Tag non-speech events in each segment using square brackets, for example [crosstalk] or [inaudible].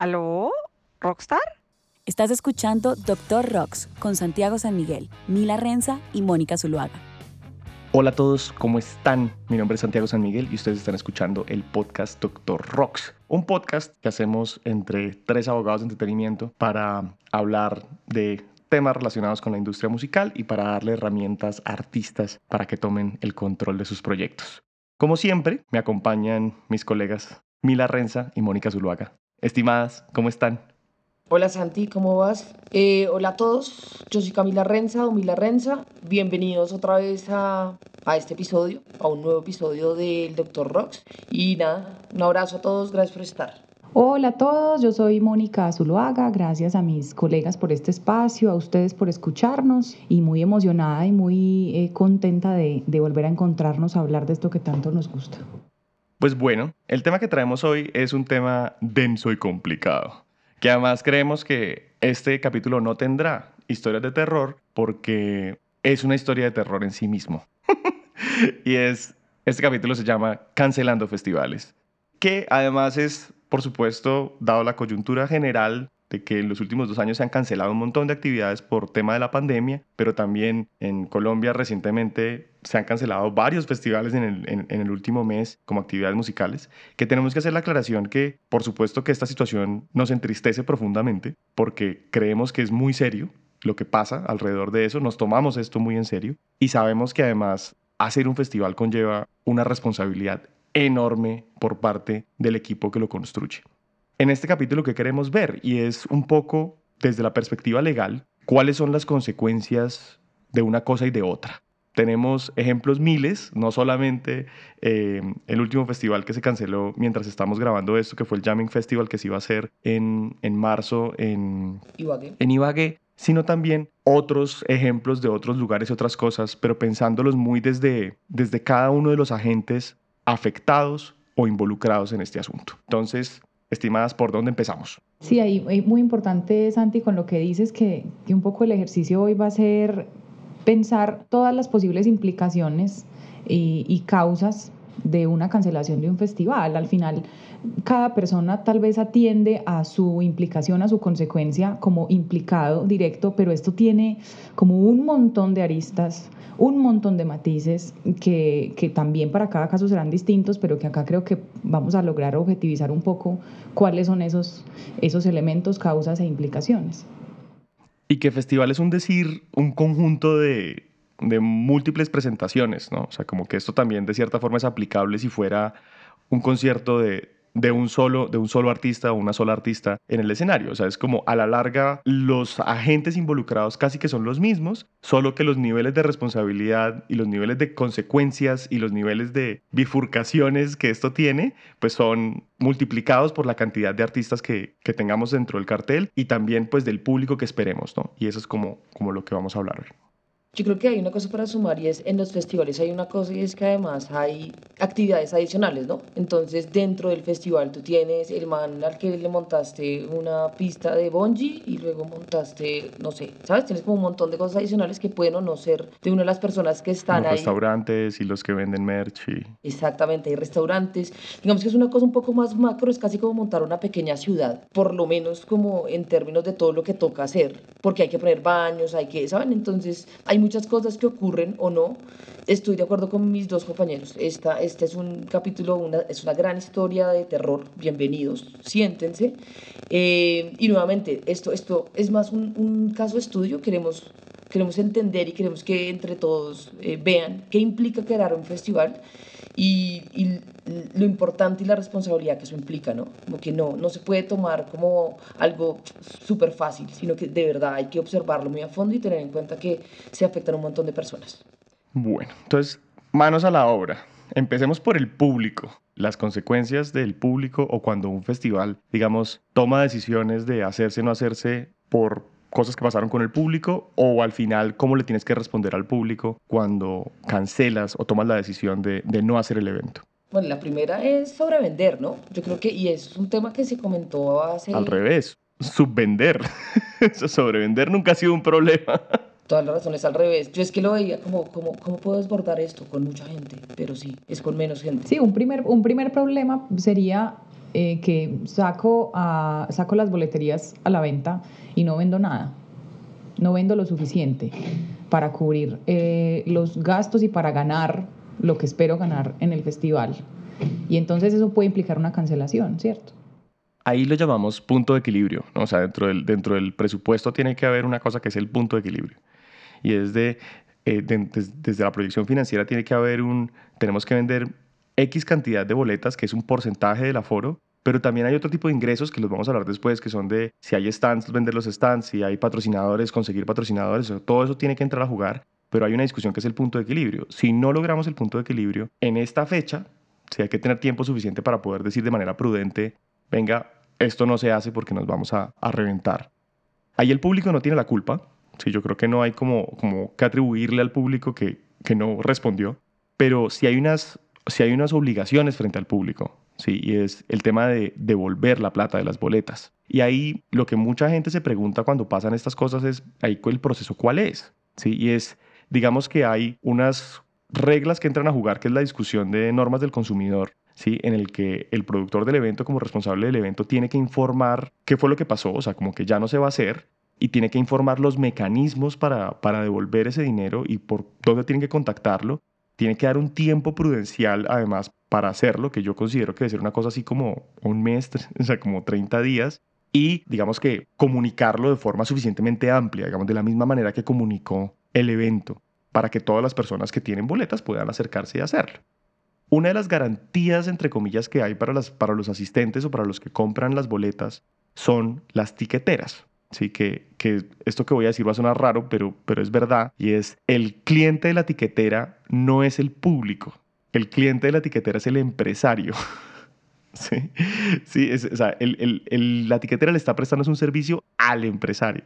¿Aló? ¿Rockstar? Estás escuchando Doctor Rocks con Santiago San Miguel, Mila Renza y Mónica Zuluaga. Hola a todos, ¿cómo están? Mi nombre es Santiago San Miguel y ustedes están escuchando el podcast Doctor Rocks, un podcast que hacemos entre tres abogados de entretenimiento para hablar de temas relacionados con la industria musical y para darle herramientas a artistas para que tomen el control de sus proyectos. Como siempre, me acompañan mis colegas Mila Renza y Mónica Zuluaga. Estimadas, ¿cómo están? Hola Santi, ¿cómo vas? Eh, hola a todos, yo soy Camila Renza o Mila Renza. Bienvenidos otra vez a, a este episodio, a un nuevo episodio del Doctor Rocks. Y nada, un abrazo a todos, gracias por estar. Hola a todos, yo soy Mónica Zuluaga, gracias a mis colegas por este espacio, a ustedes por escucharnos y muy emocionada y muy eh, contenta de, de volver a encontrarnos a hablar de esto que tanto nos gusta. Pues bueno, el tema que traemos hoy es un tema denso y complicado, que además creemos que este capítulo no tendrá historias de terror porque es una historia de terror en sí mismo. [laughs] y es, este capítulo se llama Cancelando Festivales, que además es, por supuesto, dado la coyuntura general de que en los últimos dos años se han cancelado un montón de actividades por tema de la pandemia, pero también en Colombia recientemente se han cancelado varios festivales en el, en, el, último mes como actividades musicales, que tenemos que hacer la aclaración que por supuesto que esta situación nos entristece profundamente porque creemos que es muy serio lo que pasa alrededor de eso, nos tomamos esto muy en serio y sabemos que además hacer un festival conlleva una responsabilidad enorme por parte del equipo que lo construye en este capítulo que queremos ver y es un poco desde la perspectiva legal cuáles son las consecuencias de una cosa y de otra. Tenemos ejemplos miles, no solamente eh, el último festival que se canceló mientras estamos grabando esto, que fue el Jamming Festival que se iba a hacer en, en marzo en Ibagué. en Ibagué, sino también otros ejemplos de otros lugares y otras cosas, pero pensándolos muy desde, desde cada uno de los agentes afectados o involucrados en este asunto. Entonces, estimadas, ¿por dónde empezamos? Sí, ahí, muy importante, Santi, con lo que dices, que, un poco el ejercicio hoy va a ser pensar todas las posibles implicaciones y causas de una cancelación de un festival. Al final, cada persona tal vez atiende a su implicación, a su consecuencia como implicado directo, pero esto tiene como un montón de aristas, un montón de matices que, que también para cada caso serán distintos, pero que acá creo que vamos a lograr objetivizar un poco cuáles son esos, esos elementos, causas e implicaciones. Y que festival es un decir, un conjunto de, de múltiples presentaciones, ¿no? O sea, como que esto también de cierta forma es aplicable si fuera un concierto de, de un solo de un solo artista o una sola artista en el escenario, o sea, es como a la larga los agentes involucrados casi que son los mismos, solo que los niveles de responsabilidad y los niveles de consecuencias y los niveles de bifurcaciones que esto tiene, pues son multiplicados por la cantidad de artistas que, que tengamos dentro del cartel y también pues del público que esperemos, ¿no? Y eso es como, como lo que vamos a hablar hoy. Yo creo que hay una cosa para sumar y es en los festivales hay una cosa y es que además hay actividades adicionales, ¿no? Entonces dentro del festival tú tienes el man al que le montaste una pista de bungee y luego montaste, no sé, ¿sabes? Tienes como un montón de cosas adicionales que pueden o no ser de una de las personas que están Los ahí. restaurantes y los que venden merch y... Exactamente, hay restaurantes. Digamos que es una cosa un poco más macro, es casi como montar una pequeña ciudad, por lo menos como en términos de todo lo que toca hacer, porque hay que poner baños, hay que, ¿saben? Entonces hay muchas cosas que ocurren o no. Estoy de acuerdo con mis dos compañeros. Esta, este es un capítulo, una, es una gran historia de terror. Bienvenidos, siéntense. Eh, y nuevamente, esto, esto es más un, un caso de estudio. Queremos queremos entender y queremos que entre todos eh, vean qué implica crear un festival y, y, lo importante y la responsabilidad que eso implica, ¿no? Como que no, no se puede tomar como algo súper fácil, sino que de verdad hay que observarlo muy a fondo y tener en cuenta que se afectan un montón de personas. Bueno, entonces, manos a la obra. Empecemos por el público, las consecuencias del público o cuando un festival, digamos, toma decisiones de hacerse o no hacerse por cosas que pasaron con el público o al final cómo le tienes que responder al público cuando cancelas o tomas la decisión de, de no hacer el evento. Bueno, la primera es sobrevender, ¿no? Yo creo que, y es un tema que se comentó hace... Al revés, subvender. [laughs] sobrevender nunca ha sido un problema. Todas las razones al revés. Yo es que lo veía como, como, ¿cómo puedo desbordar esto con mucha gente? Pero sí, es con menos gente. Sí, un primer, un primer problema sería eh, que saco, a, saco las boleterías a la venta y no vendo nada, no vendo lo suficiente para cubrir eh, los gastos y para ganar lo que espero ganar en el festival. Y entonces eso puede implicar una cancelación, ¿cierto? Ahí lo llamamos punto de equilibrio, ¿no? o sea, dentro del, dentro del presupuesto tiene que haber una cosa que es el punto de equilibrio. Y es de, eh, desde la proyección financiera tiene que haber un, tenemos que vender X cantidad de boletas, que es un porcentaje del aforo, pero también hay otro tipo de ingresos que los vamos a hablar después, que son de si hay stands, vender los stands, si hay patrocinadores, conseguir patrocinadores, todo eso tiene que entrar a jugar, pero hay una discusión que es el punto de equilibrio. Si no logramos el punto de equilibrio en esta fecha, si hay que tener tiempo suficiente para poder decir de manera prudente, venga, esto no se hace porque nos vamos a, reventar. Ahí el público no tiene la culpa, sí, yo creo que no hay como, como que atribuirle al público que, que no respondió, pero si hay unas si hay unas obligaciones frente al público, ¿sí? y es el tema de devolver la plata de las boletas. Y ahí lo que mucha gente se pregunta cuando pasan estas cosas es, ahí el proceso cuál es, ¿sí? y es, digamos que hay unas reglas que entran a jugar, que es la discusión de normas del consumidor, ¿sí? en el que el productor del evento como responsable del evento tiene que informar qué fue lo que pasó, o sea, como que ya no se va a hacer, y tiene que informar los mecanismos para, para devolver ese dinero y por dónde tienen que contactarlo tiene que dar un tiempo prudencial además para hacerlo, que yo considero que debe ser una cosa así como un mes, [laughs] o sea, como 30 días, y digamos que comunicarlo de forma suficientemente amplia, digamos de la misma manera que comunicó el evento, para que todas las personas que tienen boletas puedan acercarse y hacerlo. Una de las garantías, entre comillas, que hay para, las, para los asistentes o para los que compran las boletas son las tiqueteras. Sí, que, que, esto que voy a decir va a sonar raro, pero, pero es verdad, y es el cliente de la etiquetera no es el público, el cliente de la etiquetera es el empresario. [laughs] sí, sí es, o sea, el, el, la etiquetera le está prestando un servicio al empresario.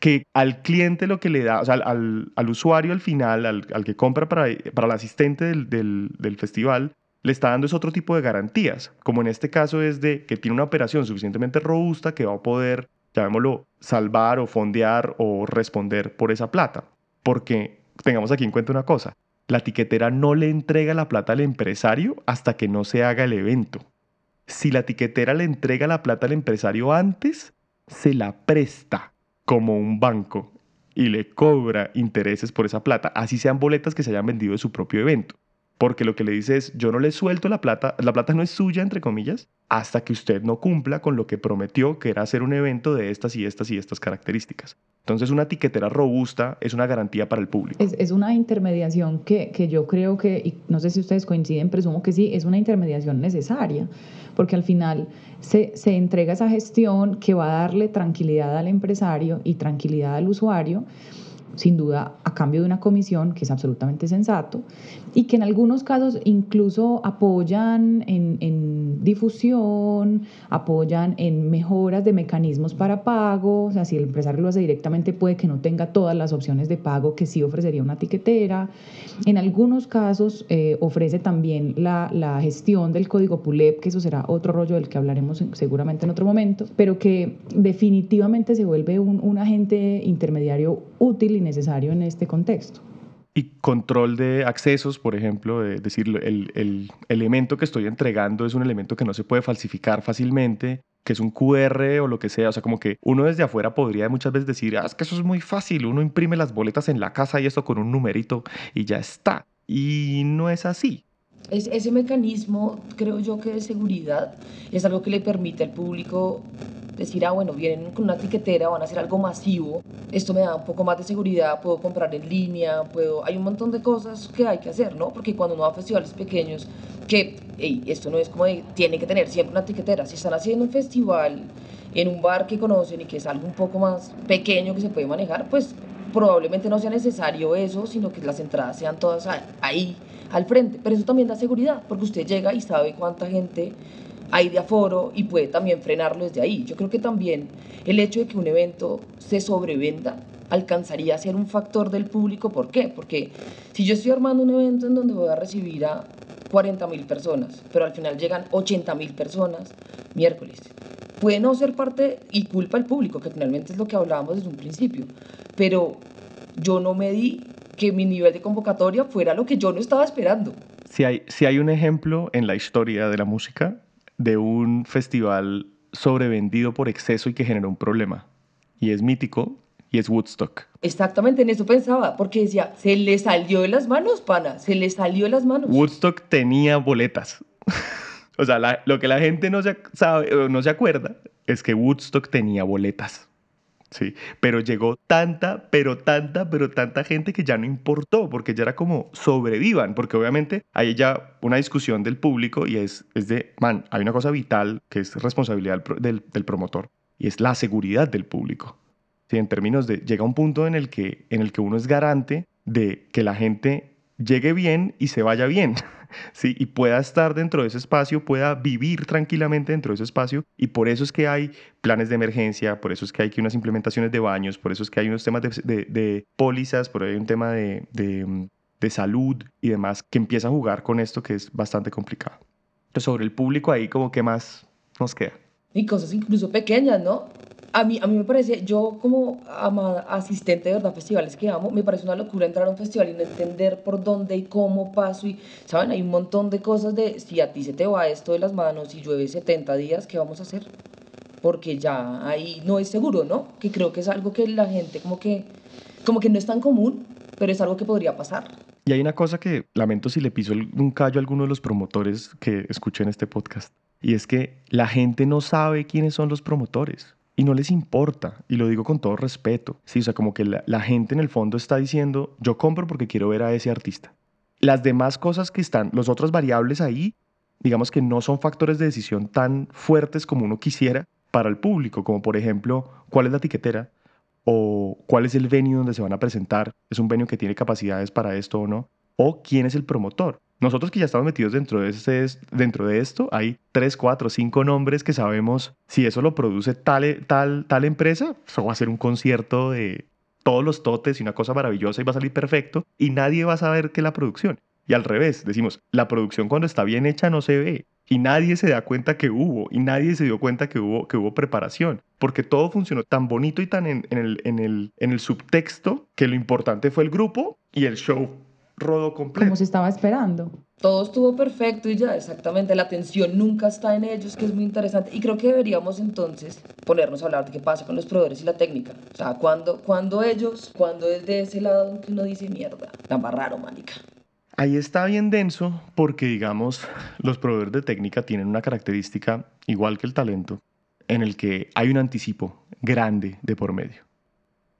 Que al cliente lo que le da, o sea, al, al usuario al final, al, al, que compra para, para el asistente del, del, del festival, le está dando es otro tipo de garantías, como en este caso es de que tiene una operación suficientemente robusta que va a poder llamémoslo, salvar o fondear o responder por esa plata. Porque tengamos aquí en cuenta una cosa, la tiquetera no le entrega la plata al empresario hasta que no se haga el evento. Si la tiquetera le entrega la plata al empresario antes, se la presta como un banco y le cobra intereses por esa plata, así sean boletas que se hayan vendido de su propio evento porque lo que le dice es, yo no le suelto la plata, la plata no es suya, entre comillas, hasta que usted no cumpla con lo que prometió, que era hacer un evento de estas y estas y estas características. Entonces, una etiquetera robusta es una garantía para el público. Es, una intermediación que, que, yo creo que, y no sé si ustedes coinciden, presumo que sí, es una intermediación necesaria, porque al final se, se entrega esa gestión que va a darle tranquilidad al empresario y tranquilidad al usuario sin duda a cambio de una comisión, que es absolutamente sensato, y que en algunos casos incluso apoyan en, en, difusión, apoyan en mejoras de mecanismos para pago, o sea, si el empresario lo hace directamente puede que no tenga todas las opciones de pago que sí ofrecería una tiquetera. En algunos casos eh, ofrece también la, la, gestión del código PULEP, que eso será otro rollo del que hablaremos seguramente en otro momento, pero que definitivamente se vuelve un, un agente intermediario útil necesario en este contexto. Y control de accesos, por ejemplo, es decir, el, el, elemento que estoy entregando es un elemento que no se puede falsificar fácilmente, que es un QR o lo que sea. O sea, como que uno desde afuera podría muchas veces decir, ah, es que eso es muy fácil, uno imprime las boletas en la casa y esto con un numerito y ya está. Y no es así. Es, ese mecanismo, creo yo que de seguridad, es algo que le permite al público decir, ah, bueno, vienen con una tiquetera, van a hacer algo masivo, esto me da un poco más de seguridad, puedo comprar en línea, puedo, hay un montón de cosas que hay que hacer, ¿no? Porque cuando uno va a festivales pequeños, que esto no es como de, tiene que tener siempre una tiquetera, si están haciendo un festival en un bar que conocen y que es algo un poco más pequeño que se puede manejar, pues probablemente no sea necesario eso, sino que las entradas sean todas ahí al frente. Pero eso también da seguridad, porque usted llega y sabe cuánta gente hay de aforo y puede también frenarlo desde ahí. Yo creo que también el hecho de que un evento se sobrevenda alcanzaría a ser un factor del público. ¿Por qué? Porque si yo estoy armando un evento en donde voy a recibir a 40 mil personas, pero al final llegan 80 mil personas miércoles, puede no ser parte y culpa del público, que finalmente es lo que hablábamos desde un principio, pero yo no me di que mi nivel de convocatoria fuera lo que yo no estaba esperando. Si hay, si hay un ejemplo en la historia de la música de un festival sobrevendido por exceso y que generó un problema. Y es mítico y es Woodstock. Exactamente, en eso pensaba, porque decía, se le salió de las manos, pana, se le salió de las manos. Woodstock tenía boletas. [laughs] o sea, la- lo que la gente no se sabe no se acuerda es que Woodstock tenía boletas. Sí, pero llegó tanta, pero tanta, pero tanta gente que ya no importó, porque ya era como sobrevivan, porque obviamente hay ya una discusión del público y es, es de, man, hay una cosa vital que es responsabilidad del, del- del promotor y es la seguridad del público. Sí, en términos de, llega un punto en el, que, en el que uno es garante de que la gente llegue bien y se vaya bien. ¿Sí? y pueda estar dentro de ese espacio, pueda vivir tranquilamente dentro de ese espacio. Y por eso es que hay planes de emergencia, por eso es que hay unas implementaciones de baños, por eso es que hay unos temas de, de- pólizas, por ahí hay un tema de, de, de salud y demás que empieza a jugar con esto que es bastante complicado. Sobre el público ahí, como que más nos queda. Y cosas incluso pequeñas, ¿no? A mí, a mí me parece, yo como asistente de verdad a festivales que amo, me parece una locura entrar a un festival y no entender por dónde y cómo paso. Y, ¿saben? Hay un montón de cosas de, si a ti se te va esto de las manos y llueve 70 días, ¿qué vamos a hacer? Porque ya ahí no es seguro, ¿no? Que creo que es algo que la gente como que, como que no es tan común, pero es algo que podría pasar. Y hay una cosa que lamento si le piso un callo a alguno de los promotores que escuchen este podcast. Y es que la gente no sabe quiénes son los promotores. Y no les importa. Y lo digo con todo respeto. Sí, o sea, como que la, la gente en el fondo está diciendo, yo compro porque quiero ver a ese artista. Las demás cosas que están, los otras variables ahí, digamos que no son factores de decisión tan fuertes como uno quisiera para el público. Como por ejemplo, cuál es la etiquetera, o cuál es el venue donde se van a presentar, es un venue que tiene capacidades para esto o no, o quién es el promotor. Nosotros que ya estamos metidos dentro de, este, dentro de esto, hay tres, cuatro, cinco nombres que sabemos si eso lo produce tal, tal, tal empresa, eso va a ser un concierto de todos los totes y una cosa maravillosa y va a salir perfecto y nadie va a saber que la producción. Y al revés, decimos, la producción cuando está bien hecha no se ve y nadie se da cuenta que hubo y nadie se dio cuenta que hubo, que hubo preparación, porque todo funcionó tan bonito y tan en, en el, en, el, en el subtexto que lo importante fue el grupo y el show rodó completo. Como se estaba esperando. Todo estuvo perfecto y ya, exactamente. La atención nunca está en ellos, que es muy interesante. Y creo que deberíamos entonces ponernos a hablar de qué pasa con los proveedores y la técnica. O sea, cuando, cuando ellos, cuando es de ese lado que uno dice mierda, tan raro, manica. Ahí está bien denso porque, digamos, los proveedores de técnica tienen una característica igual que el talento, en el que hay un anticipo grande de por medio.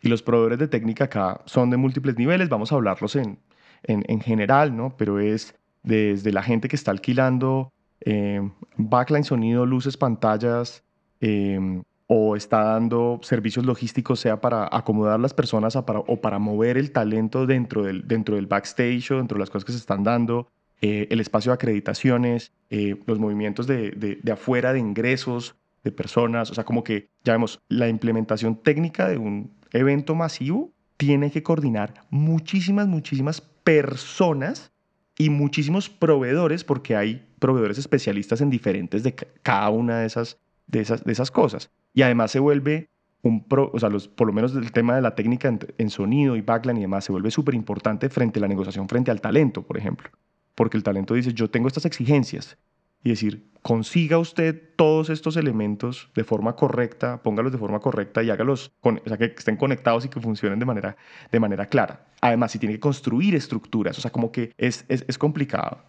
Y los proveedores de técnica acá son de múltiples niveles, vamos a hablarlos en, en, en general, ¿no? Pero es desde la gente que está alquilando eh, backline, sonido, luces, pantallas, eh, o está dando servicios logísticos, sea para acomodar las personas o para mover el talento dentro del, dentro del backstage o dentro de las cosas que se están dando, eh, el espacio de acreditaciones, eh, los movimientos de, de, de afuera de ingresos de personas, o sea, como que ya vemos, la implementación técnica de un evento masivo tiene que coordinar muchísimas, muchísimas personas y muchísimos proveedores, porque hay proveedores especialistas en diferentes de ca- cada una de esas, de esas, de esas cosas. Y además se vuelve un pro, o sea, los, por lo menos el tema de la técnica en, sonido y backline y demás, se vuelve súper importante frente a la negociación, frente al talento, por ejemplo. Porque el talento dice, yo tengo estas exigencias. Y decir, consiga usted todos estos elementos de forma correcta, póngalos de forma correcta y hágalos, con, o sea, que estén conectados y que funcionen de manera, de manera clara. Además, si tiene que construir estructuras, o sea, como que es, es, es complicado.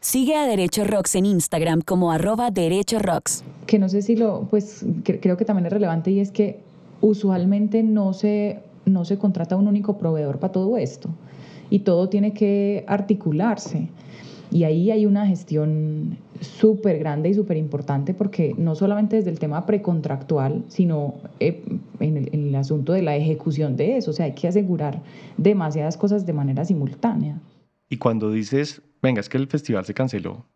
Sigue a Derecho Rocks en Instagram como arroba Derecho Rocks. que no sé si lo, pues cre- creo que también es relevante y es que usualmente no se, no se contrata un único proveedor para todo esto y todo tiene que articularse. Y ahí hay una gestión súper grande y súper importante porque no solamente desde el tema precontractual, sino eh, en, el, en el asunto de la ejecución de eso. O sea, hay que asegurar demasiadas cosas de manera simultánea. Y cuando dices, venga, es que el festival se canceló,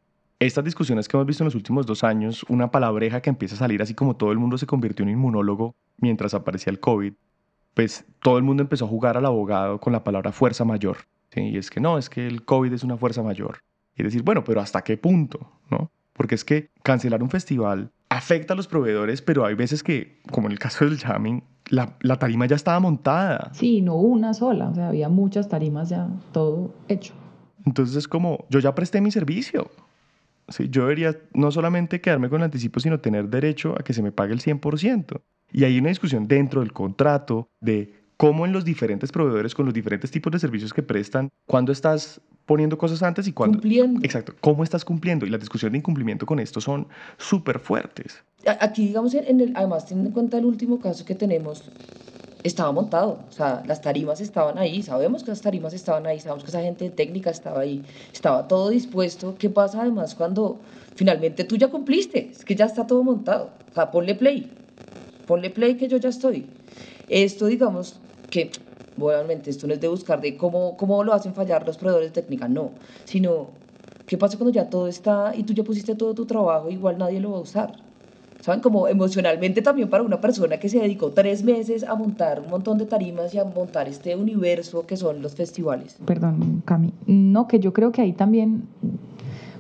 estas discusiones que hemos visto en los últimos dos años, una palabreja que empieza a salir así como todo el mundo se convirtió en inmunólogo mientras aparecía el COVID, pues todo el mundo empezó a jugar al abogado con la palabra fuerza mayor. ¿sí? Y es que no, es que el COVID es una fuerza mayor. Y decir, bueno, pero ¿hasta qué punto? ¿no? Porque es que cancelar un festival afecta a los proveedores, pero hay veces que, como en el caso del jamming, la, la tarima ya estaba montada. Sí, no una sola, o sea, había muchas tarimas ya, todo hecho. Entonces es como, yo ya presté mi servicio. ¿sí? Yo debería no solamente quedarme con el anticipo, sino tener derecho a que se me pague el 100%. Y hay una discusión dentro del contrato de cómo en los diferentes proveedores con los diferentes tipos de servicios que prestan, cuándo estás poniendo cosas antes y cuándo... Cumpliendo. Exacto, cómo estás cumpliendo. Y las discusiones de incumplimiento con esto son súper fuertes. Aquí, digamos, en el, además, teniendo en cuenta el último caso que tenemos, estaba montado. O sea, las tarimas estaban ahí. Sabemos que las tarimas estaban ahí. Sabemos que esa gente técnica estaba ahí. Estaba todo dispuesto. ¿Qué pasa además cuando finalmente tú ya cumpliste? Es que ya está todo montado. O sea, ponle play. Ponle play que yo ya estoy. Esto, digamos, que, obviamente, esto no es de buscar de cómo, cómo lo hacen fallar los proveedores de técnica, no. Sino, ¿qué pasa cuando ya todo está y tú ya pusiste todo tu trabajo? Igual nadie lo va a usar. ¿Saben? Como emocionalmente también para una persona que se dedicó tres meses a montar un montón de tarimas y a montar este universo que son los festivales. Perdón, Cami. No, que yo creo que ahí también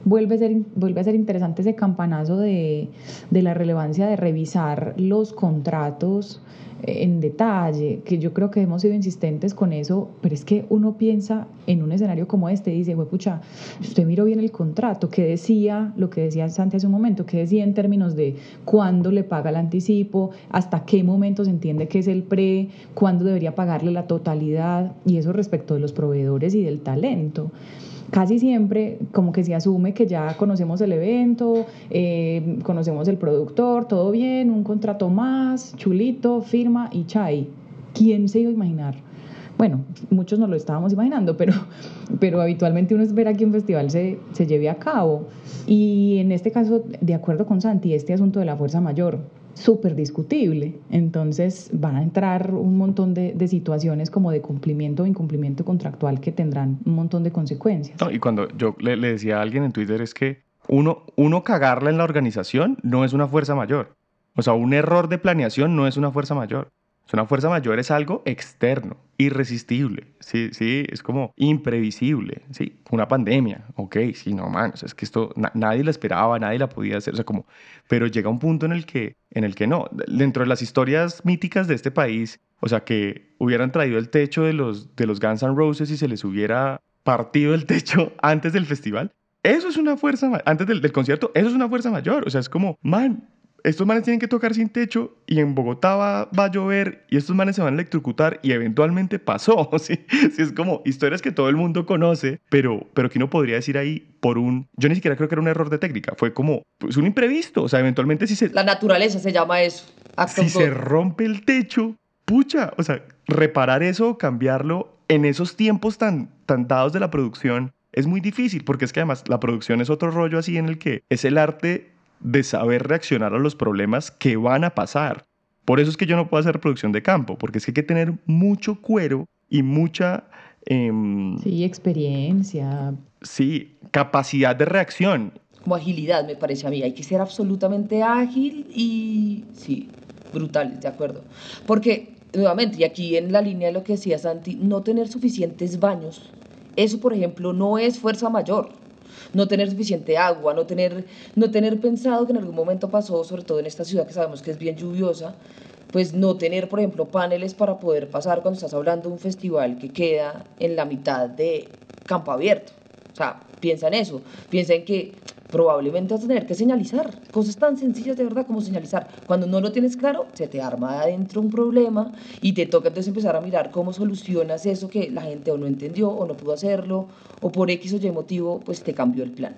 vuelve a ser, vuelve a ser interesante ese campanazo de, de la relevancia de revisar los contratos en detalle, que yo creo que hemos sido insistentes con eso, pero es que uno piensa en un escenario como este y dice, pucha, usted miró bien el contrato, ¿qué decía, lo que decía Santi hace un momento, qué decía en términos de cuándo le paga el anticipo, hasta qué momento se entiende que es el pre, cuándo debería pagarle la totalidad, y eso respecto de los proveedores y del talento casi siempre como que se asume que ya conocemos el evento, eh, conocemos el productor, todo bien, un contrato más, chulito, firma y chai. ¿Quién se iba a imaginar? Bueno, muchos no lo estábamos imaginando, pero, pero habitualmente uno espera que un festival se, se lleve a cabo. Y en este caso, de acuerdo con Santi, este asunto de la fuerza mayor, súper discutible. Entonces van a entrar un montón de, de, situaciones como de cumplimiento o incumplimiento contractual que tendrán un montón de consecuencias. Y cuando yo le, le, decía a alguien en Twitter es que uno, uno cagarla en la organización no es una fuerza mayor. O sea, un error de planeación no es una fuerza mayor. Una fuerza mayor es algo externo, irresistible, sí, sí, es como imprevisible, sí, una pandemia, ok, sí, no, man, o sea, es que esto na nadie la esperaba, nadie la podía hacer, o sea, como, pero llega un punto en el que, en el que no, dentro de las historias míticas de este país, o sea, que hubieran traído el techo de los, de los Guns N' Roses y se les hubiera partido el techo [laughs] antes del festival, eso es una fuerza, antes del, del concierto, eso es una fuerza mayor, o sea, es como, man, estos manes tienen que tocar sin techo y en Bogotá va, va, a llover y estos manes se van a electrocutar y eventualmente pasó. [laughs] ¿sí? ¿sí? Es como historias que todo el mundo conoce, pero, pero que uno podría decir ahí por un... Yo ni siquiera creo que era un error de técnica, fue como pues, un imprevisto. O sea, eventualmente si se... La naturaleza se llama eso. Si se rompe el techo, pucha, o sea, reparar eso, cambiarlo en esos tiempos tan, tan dados de la producción es muy difícil porque es que además la producción es otro rollo así en el que es el arte de saber reaccionar a los problemas que van a pasar. Por eso es que yo no puedo hacer producción de campo, porque es que hay que tener mucho cuero y mucha... Eh, sí, experiencia. Sí, capacidad de reacción. Como agilidad, me parece a mí. Hay que ser absolutamente ágil y... Sí, brutal, de acuerdo. Porque, nuevamente, y aquí en la línea de lo que decía Santi, no tener suficientes baños, eso, por ejemplo, no es fuerza mayor no tener suficiente agua, no tener, no tener pensado que en algún momento pasó, sobre todo en esta ciudad que sabemos que es bien lluviosa, pues no tener, por ejemplo, paneles para poder pasar cuando estás hablando de un festival que queda en la mitad de campo abierto. O sea, piensa en eso, piensa en que probablemente vas a tener que señalizar cosas tan sencillas de verdad como señalizar. Cuando no lo tienes claro, se te arma adentro un problema y te toca entonces empezar a mirar cómo solucionas eso que la gente o no entendió o no pudo hacerlo o por X o Y motivo pues te cambió el plan.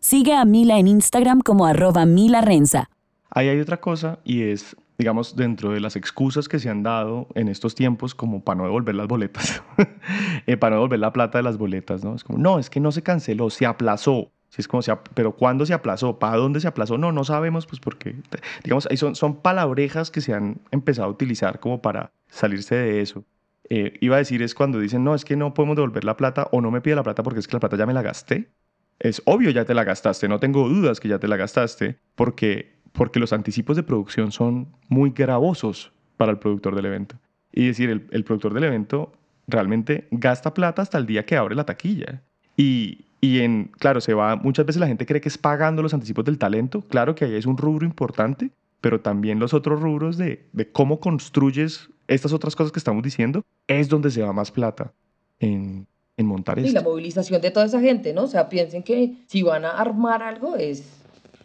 Sigue a Mila en Instagram como arroba Mila Renza. Ahí hay otra cosa y es, digamos, dentro de las excusas que se han dado en estos tiempos como para no devolver las boletas, [laughs] eh, para no devolver la plata de las boletas, ¿no? Es como, no, es que no se canceló, se aplazó. Si es como, se, pero ¿cuándo se aplazó? ¿Para dónde se aplazó? No, no sabemos, pues porque, digamos, son, son palabrejas que se han empezado a utilizar como para salirse de eso. Eh, iba a decir es cuando dicen, no, es que no podemos devolver la plata o no me pide la plata porque es que la plata ya me la gasté. Es obvio, ya te la gastaste, no tengo dudas que ya te la gastaste, porque, porque los anticipos de producción son muy gravosos para el productor del evento. Y decir, el, el productor del evento realmente gasta plata hasta el día que abre la taquilla. Y, y en, claro, se va, muchas veces la gente cree que es pagando los anticipos del talento, claro que ahí es un rubro importante, pero también los otros rubros de, de cómo construyes estas otras cosas que estamos diciendo, es donde se va más plata en, en montar Y esto. la movilización de toda esa gente, ¿no? O sea, piensen que si van a armar algo es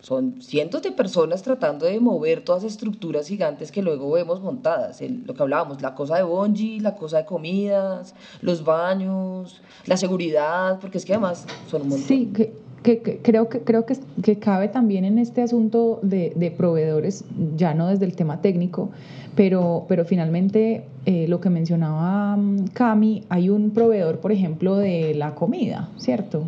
son cientos de personas tratando de mover todas estructuras gigantes que luego vemos montadas. El- lo que hablábamos, la cosa de Bonji, la cosa de comidas, los baños, la seguridad, porque es que además son un. Sí, que- que creo, que, creo que, que cabe también en este asunto de, de proveedores, ya no desde el tema técnico, pero, pero finalmente eh, lo que mencionaba mm, Cami, hay un proveedor, por ejemplo, de la comida, ¿cierto?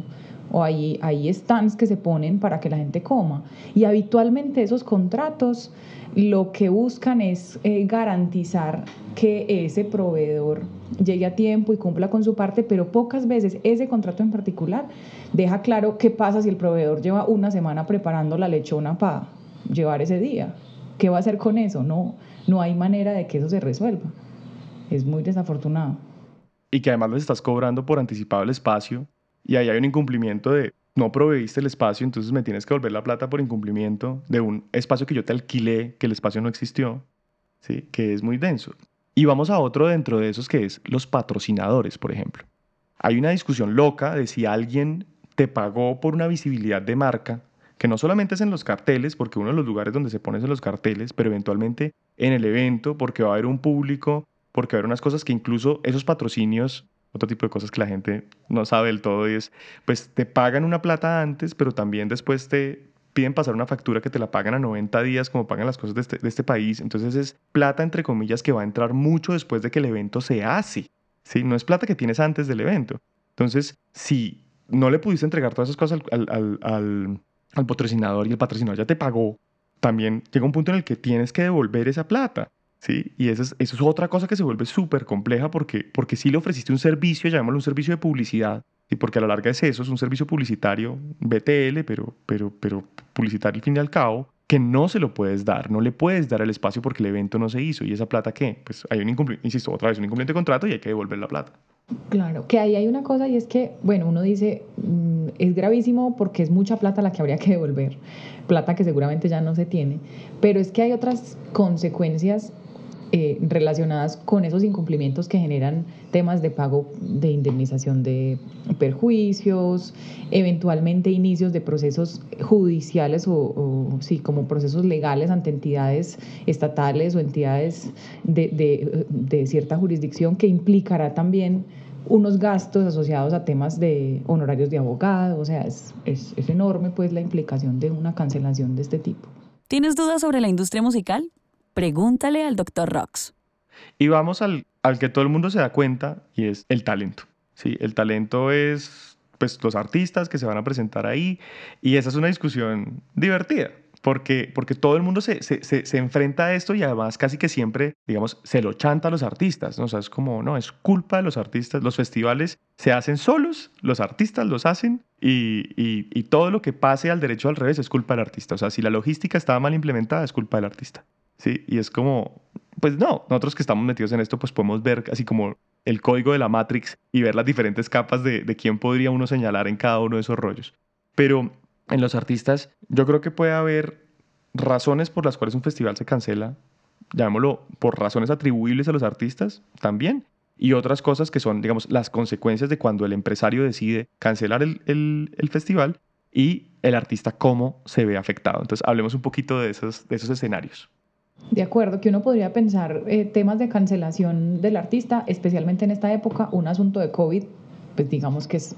O hay, hay stands que se ponen para que la gente coma. Y habitualmente esos contratos lo que buscan es eh, garantizar que ese proveedor llegue a tiempo y cumpla con su parte, pero pocas veces ese contrato en particular deja claro qué pasa si el proveedor lleva una semana preparando la lechona para llevar ese día. ¿Qué va a hacer con eso? No, no hay manera de que eso se resuelva. Es muy desafortunado. y que además les estás cobrando por anticipado el espacio y ahí hay un incumplimiento de no proveíste el espacio, entonces me tienes que volver la plata por incumplimiento de un espacio que yo te alquilé, que el espacio no existió, ¿sí? que es muy denso. Y vamos a otro dentro de esos que es los patrocinadores, por ejemplo. Hay una discusión loca de si alguien te pagó por una visibilidad de marca, que no solamente es en los carteles, porque uno de los lugares donde se pone es en los carteles, pero eventualmente en el evento, porque va a haber un público, porque va a haber unas cosas que incluso esos patrocinios, otro tipo de cosas que la gente no sabe del todo, y es, pues te pagan una plata antes, pero también después te piden pasar una factura que te la pagan a 90 días, como pagan las cosas de este, de este país. Entonces es plata, entre comillas, que va a entrar mucho después de que el evento se hace. ¿sí? No es plata que tienes antes del evento. Entonces, si no le pudiste entregar todas esas cosas al, al, al, al patrocinador y el patrocinador ya te pagó, también llega un punto en el que tienes que devolver esa plata. ¿Sí? Y eso es, otra cosa que se vuelve súper compleja porque, porque si le ofreciste un servicio, llamémoslo un servicio de publicidad, y porque a la larga es eso, es un servicio publicitario, BTL, pero, pero, pero publicitario al fin y al cabo, que no se lo puedes dar, no le puedes dar el espacio porque el evento no se hizo. ¿Y esa plata qué? Pues hay un incumplimiento, insisto, otra vez un incumplimiento de contrato y hay que devolver la plata. Claro, que ahí hay una cosa y es que, bueno, uno dice, mm, es gravísimo porque es mucha plata la que habría que devolver, plata que seguramente ya no se tiene, pero es que hay otras consecuencias eh, relacionadas con esos incumplimientos que generan temas de pago de indemnización de perjuicios, eventualmente inicios de procesos judiciales o, sí, como procesos legales ante entidades estatales o entidades de, de, de cierta jurisdicción que implicará también unos gastos asociados a temas de honorarios de abogado, o sea, es, es, es enorme pues la implicación de una cancelación de este tipo. ¿Tienes dudas sobre la industria musical? Pregúntale al Dr. Rox. Y vamos al, que todo el mundo se da cuenta y es el talento. ¿sí? El talento es pues, los artistas que se van a presentar ahí y esa es una discusión divertida. Porque, porque todo el mundo se, se, se, se enfrenta a esto y además casi que siempre, digamos, se lo chanta a los artistas. ¿no? O sea, es como, no, es culpa de los artistas. Los festivales se hacen solos, los artistas los hacen y, y, y todo lo que pase al derecho al revés es culpa del artista. O sea, si la logística estaba mal implementada, es culpa del artista. ¿Sí? Y es como, pues no, nosotros que estamos metidos en esto, pues podemos ver así como el código de la Matrix y ver las diferentes capas de, de quién podría uno señalar en cada uno de esos rollos. Pero en los artistas, yo creo que puede haber razones por las cuales un festival se cancela, llamémoslo por razones atribuibles a los artistas también, y otras cosas que son, digamos, las consecuencias de cuando el empresario decide cancelar el, el, el festival y el artista cómo se ve afectado. Entonces, hablemos un poquito de esos, de esos escenarios. De acuerdo, que uno podría pensar eh, temas de cancelación del artista, especialmente en esta época, un asunto de COVID, pues digamos que es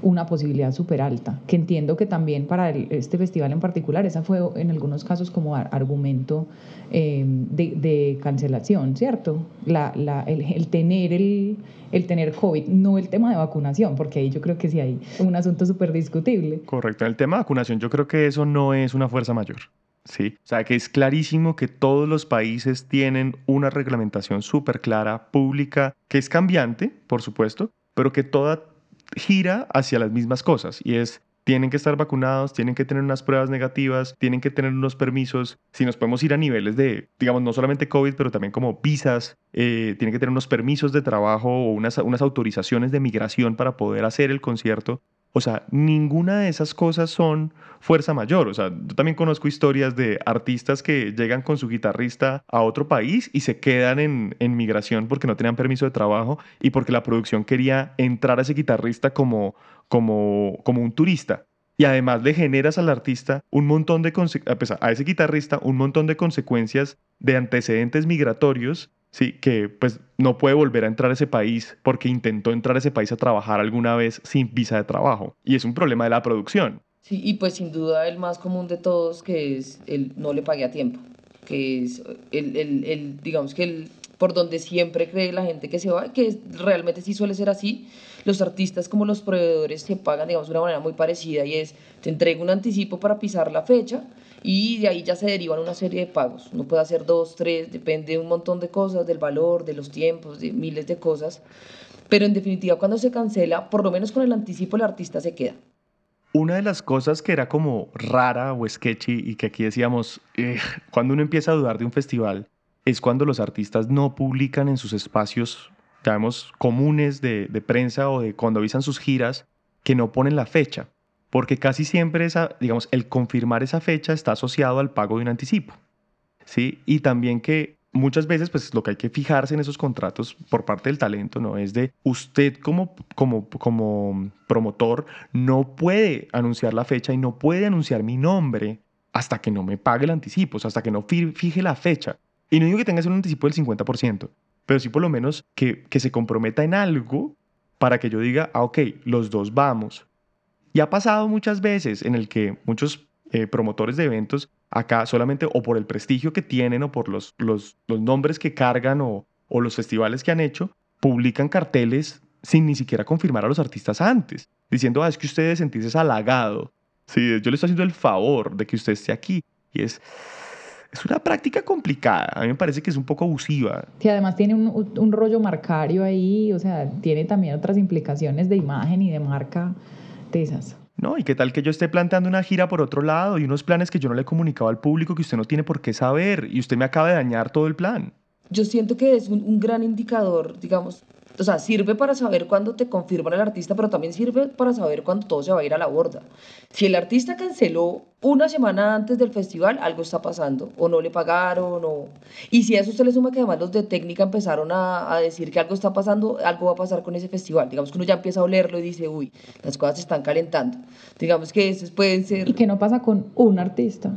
una posibilidad súper alta, que entiendo que también para este festival en particular, esa fue en algunos casos como ar argumento eh, de, cancelación, ¿cierto? El, tener el, el tener COVID, no el tema de vacunación, porque ahí yo creo que sí hay un asunto súper discutible. Correcto, el tema de vacunación yo creo que eso no es una fuerza mayor. Sí, o sea que es clarísimo que todos los países tienen una reglamentación súper clara, pública, que es cambiante, por supuesto, pero que toda gira hacia las mismas cosas y es tienen que estar vacunados, tienen que tener unas pruebas negativas, tienen que tener unos permisos. Si nos podemos ir a niveles de, digamos, no solamente COVID, pero también como visas, eh, tienen que tener unos permisos de trabajo o unas, unas autorizaciones de migración para poder hacer el concierto. O sea, ninguna de esas cosas son fuerza mayor. O sea, yo también conozco historias de artistas que llegan con su guitarrista a otro país y se quedan en, migración porque no tenían permiso de trabajo y porque la producción quería entrar a ese guitarrista como, como, como un turista. Y además le generas al artista un montón de, a ese guitarrista, un montón de consecuencias de antecedentes migratorios Sí, que pues no puede volver a entrar a ese país porque intentó entrar a ese país a trabajar alguna vez sin visa de trabajo. Y es un problema de la producción. Sí, y pues sin duda el más común de todos que es el no le pague a tiempo, que es el, el, el digamos que el por donde siempre cree la gente que se va, que realmente sí suele ser así. Los artistas como los proveedores se pagan, digamos, de una manera muy parecida y es, te entrego un anticipo para pisar la fecha y de ahí ya se derivan una serie de pagos. Uno puede hacer dos, tres, depende de un montón de cosas, del valor, de los tiempos, de miles de cosas. Pero en definitiva, cuando se cancela, por lo menos con el anticipo, el artista se queda. Una de las cosas que era como rara o sketchy y que aquí decíamos, eh, cuando uno empieza a dudar de un festival, es cuando los artistas no publican en sus espacios, digamos, comunes de, de prensa o de cuando avisan sus giras, que no ponen la fecha, porque casi siempre esa, digamos, el confirmar esa fecha está asociado al pago de un anticipo. ¿sí? Y también que muchas veces pues lo que hay que fijarse en esos contratos por parte del talento no es de usted como como como promotor no puede anunciar la fecha y no puede anunciar mi nombre hasta que no me pague el anticipo, o hasta que no fije la fecha. Y no digo que tenga un anticipo del 50%, pero sí por lo menos que, que se comprometa en algo para que yo diga, ah, ok, los dos vamos. Y ha pasado muchas veces en el que muchos eh, promotores de eventos acá solamente o por el prestigio que tienen o por los, los, nombres que cargan o, los festivales que han hecho, publican carteles sin ni siquiera confirmar a los artistas antes, diciendo, ah, es que usted debe sentirse halagado. Sí, yo le estoy haciendo el favor de que usted esté aquí. Y es, es una práctica complicada. A mí me parece que es un poco abusiva. Y además tiene un, un, rollo marcario ahí, o sea, tiene también otras implicaciones de imagen y de marca No, y qué tal que yo esté planteando una gira por otro lado y unos planes que yo no le he comunicado al público que usted no tiene por qué saber y usted me acaba de dañar todo el plan. Yo siento que es un, un gran indicador, digamos, o sea, sirve para saber cuándo te confirman el artista, pero también sirve para saber cuándo todo se va a ir a la borda. Si el artista canceló una semana antes del festival, algo está pasando, o no le pagaron, o... Y si a eso se le suma que además los de técnica empezaron a, a decir que algo está pasando, algo va a pasar con ese festival. Digamos que uno ya empieza a olerlo y dice, uy, las cosas se están calentando. Digamos que esos pueden ser... Y que no pasa con un artista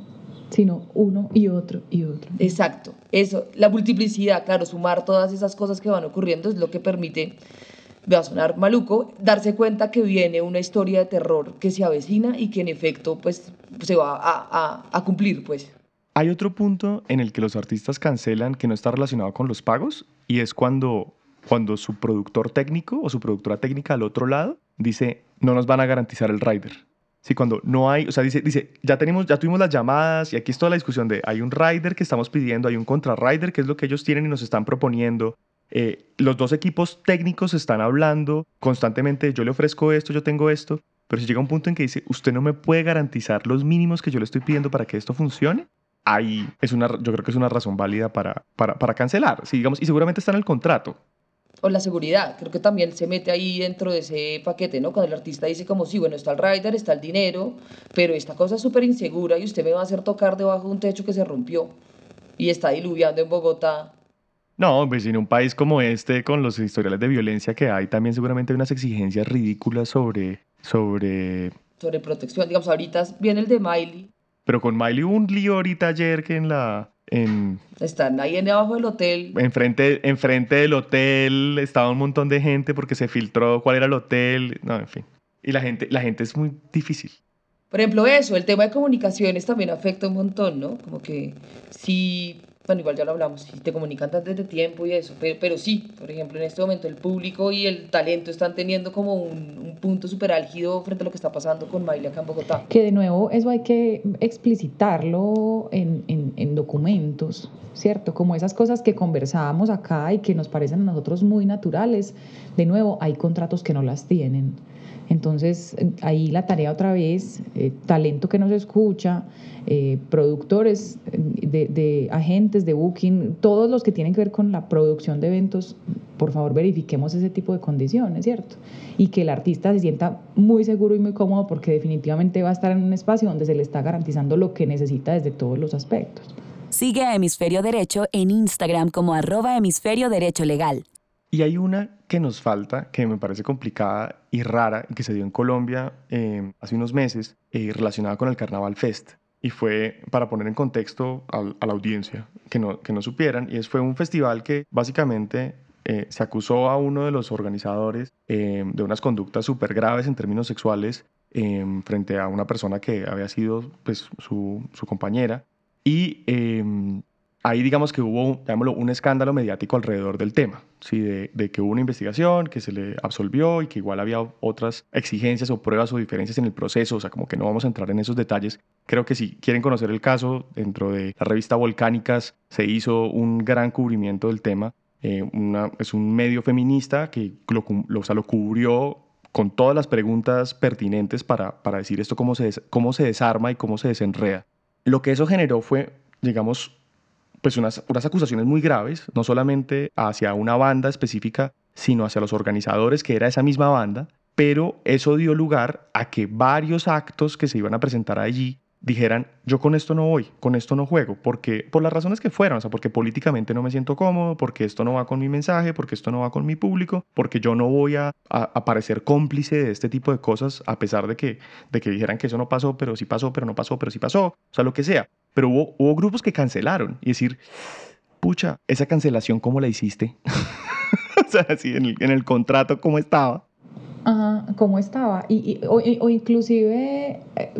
sino uno y otro y otro. Exacto, eso, la multiplicidad, claro, sumar todas esas cosas que van ocurriendo es lo que permite, va a sonar maluco, darse cuenta que viene una historia de terror que se avecina y que en efecto pues se va a, a, a cumplir pues. Hay otro punto en el que los artistas cancelan que no está relacionado con los pagos y es cuando, cuando su productor técnico o su productora técnica al otro lado dice no nos van a garantizar el rider. Sí, cuando no hay, o sea, dice, dice, ya tenemos, ya tuvimos las llamadas y aquí es toda la discusión de hay un rider que estamos pidiendo, hay un contra rider que es lo que ellos tienen y nos están proponiendo. Eh, los dos equipos técnicos están hablando constantemente, yo le ofrezco esto, yo tengo esto, pero si llega un punto en que dice, usted no me puede garantizar los mínimos que yo le estoy pidiendo para que esto funcione, ahí es una, yo creo que es una razón válida para, para, para cancelar, sí, digamos, y seguramente está en el contrato o la seguridad, creo que también se mete ahí dentro de ese paquete, ¿no? Cuando el artista dice como, sí, bueno, está el rider, está el dinero, pero esta cosa es súper insegura y usted me va a hacer tocar debajo de un techo que se rompió y está diluviando en Bogotá. No, pues en un país como este, con los historiales de violencia que hay, también seguramente hay unas exigencias ridículas sobre... Sobre, sobre protección. Digamos, ahorita viene el de Miley. Pero con Miley hubo un lío ahorita ayer que en la están ahí en abajo del hotel. Enfrente, enfrente del hotel estaba un montón de gente porque se filtró cuál era el hotel. No, en fin. Y la gente, la gente es muy difícil. Por ejemplo, eso, el tema de comunicaciones también afecta un montón, ¿no? Como que si bueno, igual ya lo hablamos, si te comunican desde tiempo y eso, pero, pero sí, por ejemplo, en este momento el público y el talento están teniendo como un, un punto súper álgido frente a lo que está pasando con Miley acá en Bogotá. Que de nuevo eso hay que explicitarlo en, en, en documentos, ¿cierto? Como esas cosas que conversábamos acá y que nos parecen a nosotros muy naturales, de nuevo hay contratos que no las tienen. Entonces, ahí la tarea otra vez, eh, talento que nos escucha, eh, productores, de, de, agentes de booking, todos los que tienen que ver con la producción de eventos, por favor verifiquemos ese tipo de condiciones, ¿cierto? Y que el artista se sienta muy seguro y muy cómodo porque definitivamente va a estar en un espacio donde se le está garantizando lo que necesita desde todos los aspectos. Sigue a Hemisferio Derecho en Instagram como arroba hemisferio derecho legal. Y hay una que nos falta, que me parece complicada y rara, que se dio en Colombia eh, hace unos meses, eh, relacionada con el Carnaval Fest y fue para poner en contexto a, la audiencia que no, que no supieran, y es, fue un festival que básicamente eh, se acusó a uno de los organizadores eh, de unas conductas súper graves en términos sexuales eh, frente a una persona que había sido pues, su, su compañera. Y ahí digamos que hubo, un escándalo mediático alrededor del tema, ¿sí? de, que hubo una investigación, que se le absolvió y que igual había otras exigencias o pruebas o diferencias en el proceso, o sea, como que no vamos a entrar en esos detalles. Creo que si quieren conocer el caso, dentro de la revista Volcánicas se hizo un gran cubrimiento del tema. Eh, es un medio feminista que lo, lo, o sea, lo cubrió con todas las preguntas pertinentes para, para decir esto cómo se, cómo se desarma y cómo se desenreda. Lo que eso generó fue, digamos, pues unas, unas acusaciones muy graves, no solamente hacia una banda específica, sino hacia los organizadores, que era esa misma banda, pero eso dio lugar a que varios actos que se iban a presentar allí dijeran, yo con esto no voy, con esto no juego, porque por las razones que fueran, o sea, porque políticamente no me siento cómodo, porque esto no va con mi mensaje, porque esto no va con mi público, porque yo no voy a, a, parecer cómplice de este tipo de cosas, a pesar de que, de que dijeran que eso no pasó, pero sí pasó, pero no pasó, pero sí pasó, o sea, lo que sea. Pero hubo, hubo grupos que cancelaron y decir, pucha, esa cancelación, ¿cómo la hiciste? [laughs] o sea, así en el, en el contrato, ¿cómo estaba? Ajá, ¿cómo estaba? Y, o, o, inclusive eh,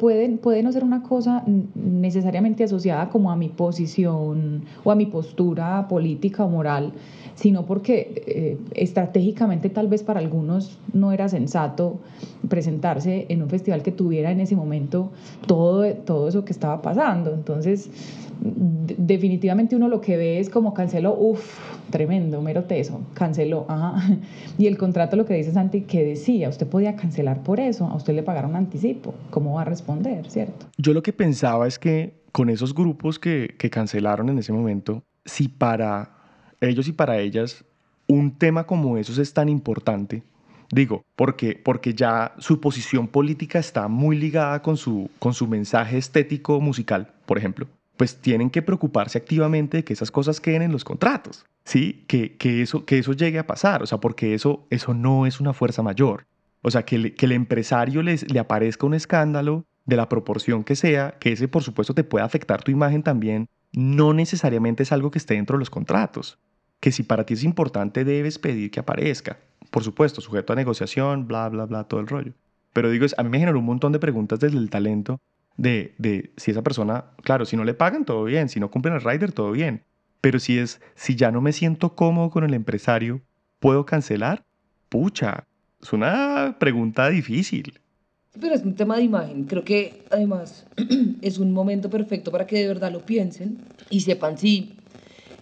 puede, puede no ser una cosa necesariamente asociada como a mi posición o a mi postura política o moral, sino porque eh, estratégicamente tal vez para algunos no era sensato presentarse en un festival que tuviera en ese momento todo, todo eso que estaba pasando. Entonces, definitivamente uno lo que ve es como canceló, uff, tremendo, mero teso, canceló, ajá. [laughs] Y el contrato lo que dice Santi, que decía, usted podía cancelar por eso, a usted le pagaron anticipo, ¿cómo va a responder, cierto? Yo lo que pensaba es que con esos grupos que, que cancelaron en ese momento, si para ellos y para ellas un tema como esos es tan importante, Digo, porque, porque ya su posición política está muy ligada con su, con su mensaje estético musical, por ejemplo pues tienen que preocuparse activamente de que esas cosas queden en los contratos, ¿sí? Que, que, eso, que eso llegue a pasar, o sea, porque eso, eso no es una fuerza mayor. O sea, que, que el empresario les, le aparezca un escándalo de la proporción que sea, que ese por supuesto te puede afectar tu imagen también, no necesariamente es algo que esté dentro de los contratos. Que si para ti es importante debes pedir que aparezca. Por supuesto, sujeto a negociación, bla, bla, bla, todo el rollo. Pero digo, a mí me generó un montón de preguntas desde el talento de, de si esa persona, claro, si no le pagan, todo bien, si no cumplen el rider, todo bien. Pero si es, si ya no me siento cómodo con el empresario, ¿puedo cancelar? Pucha, es una pregunta difícil. Pero es un tema de imagen. Creo que además [clears throat] es un momento perfecto para que de verdad lo piensen y sepan si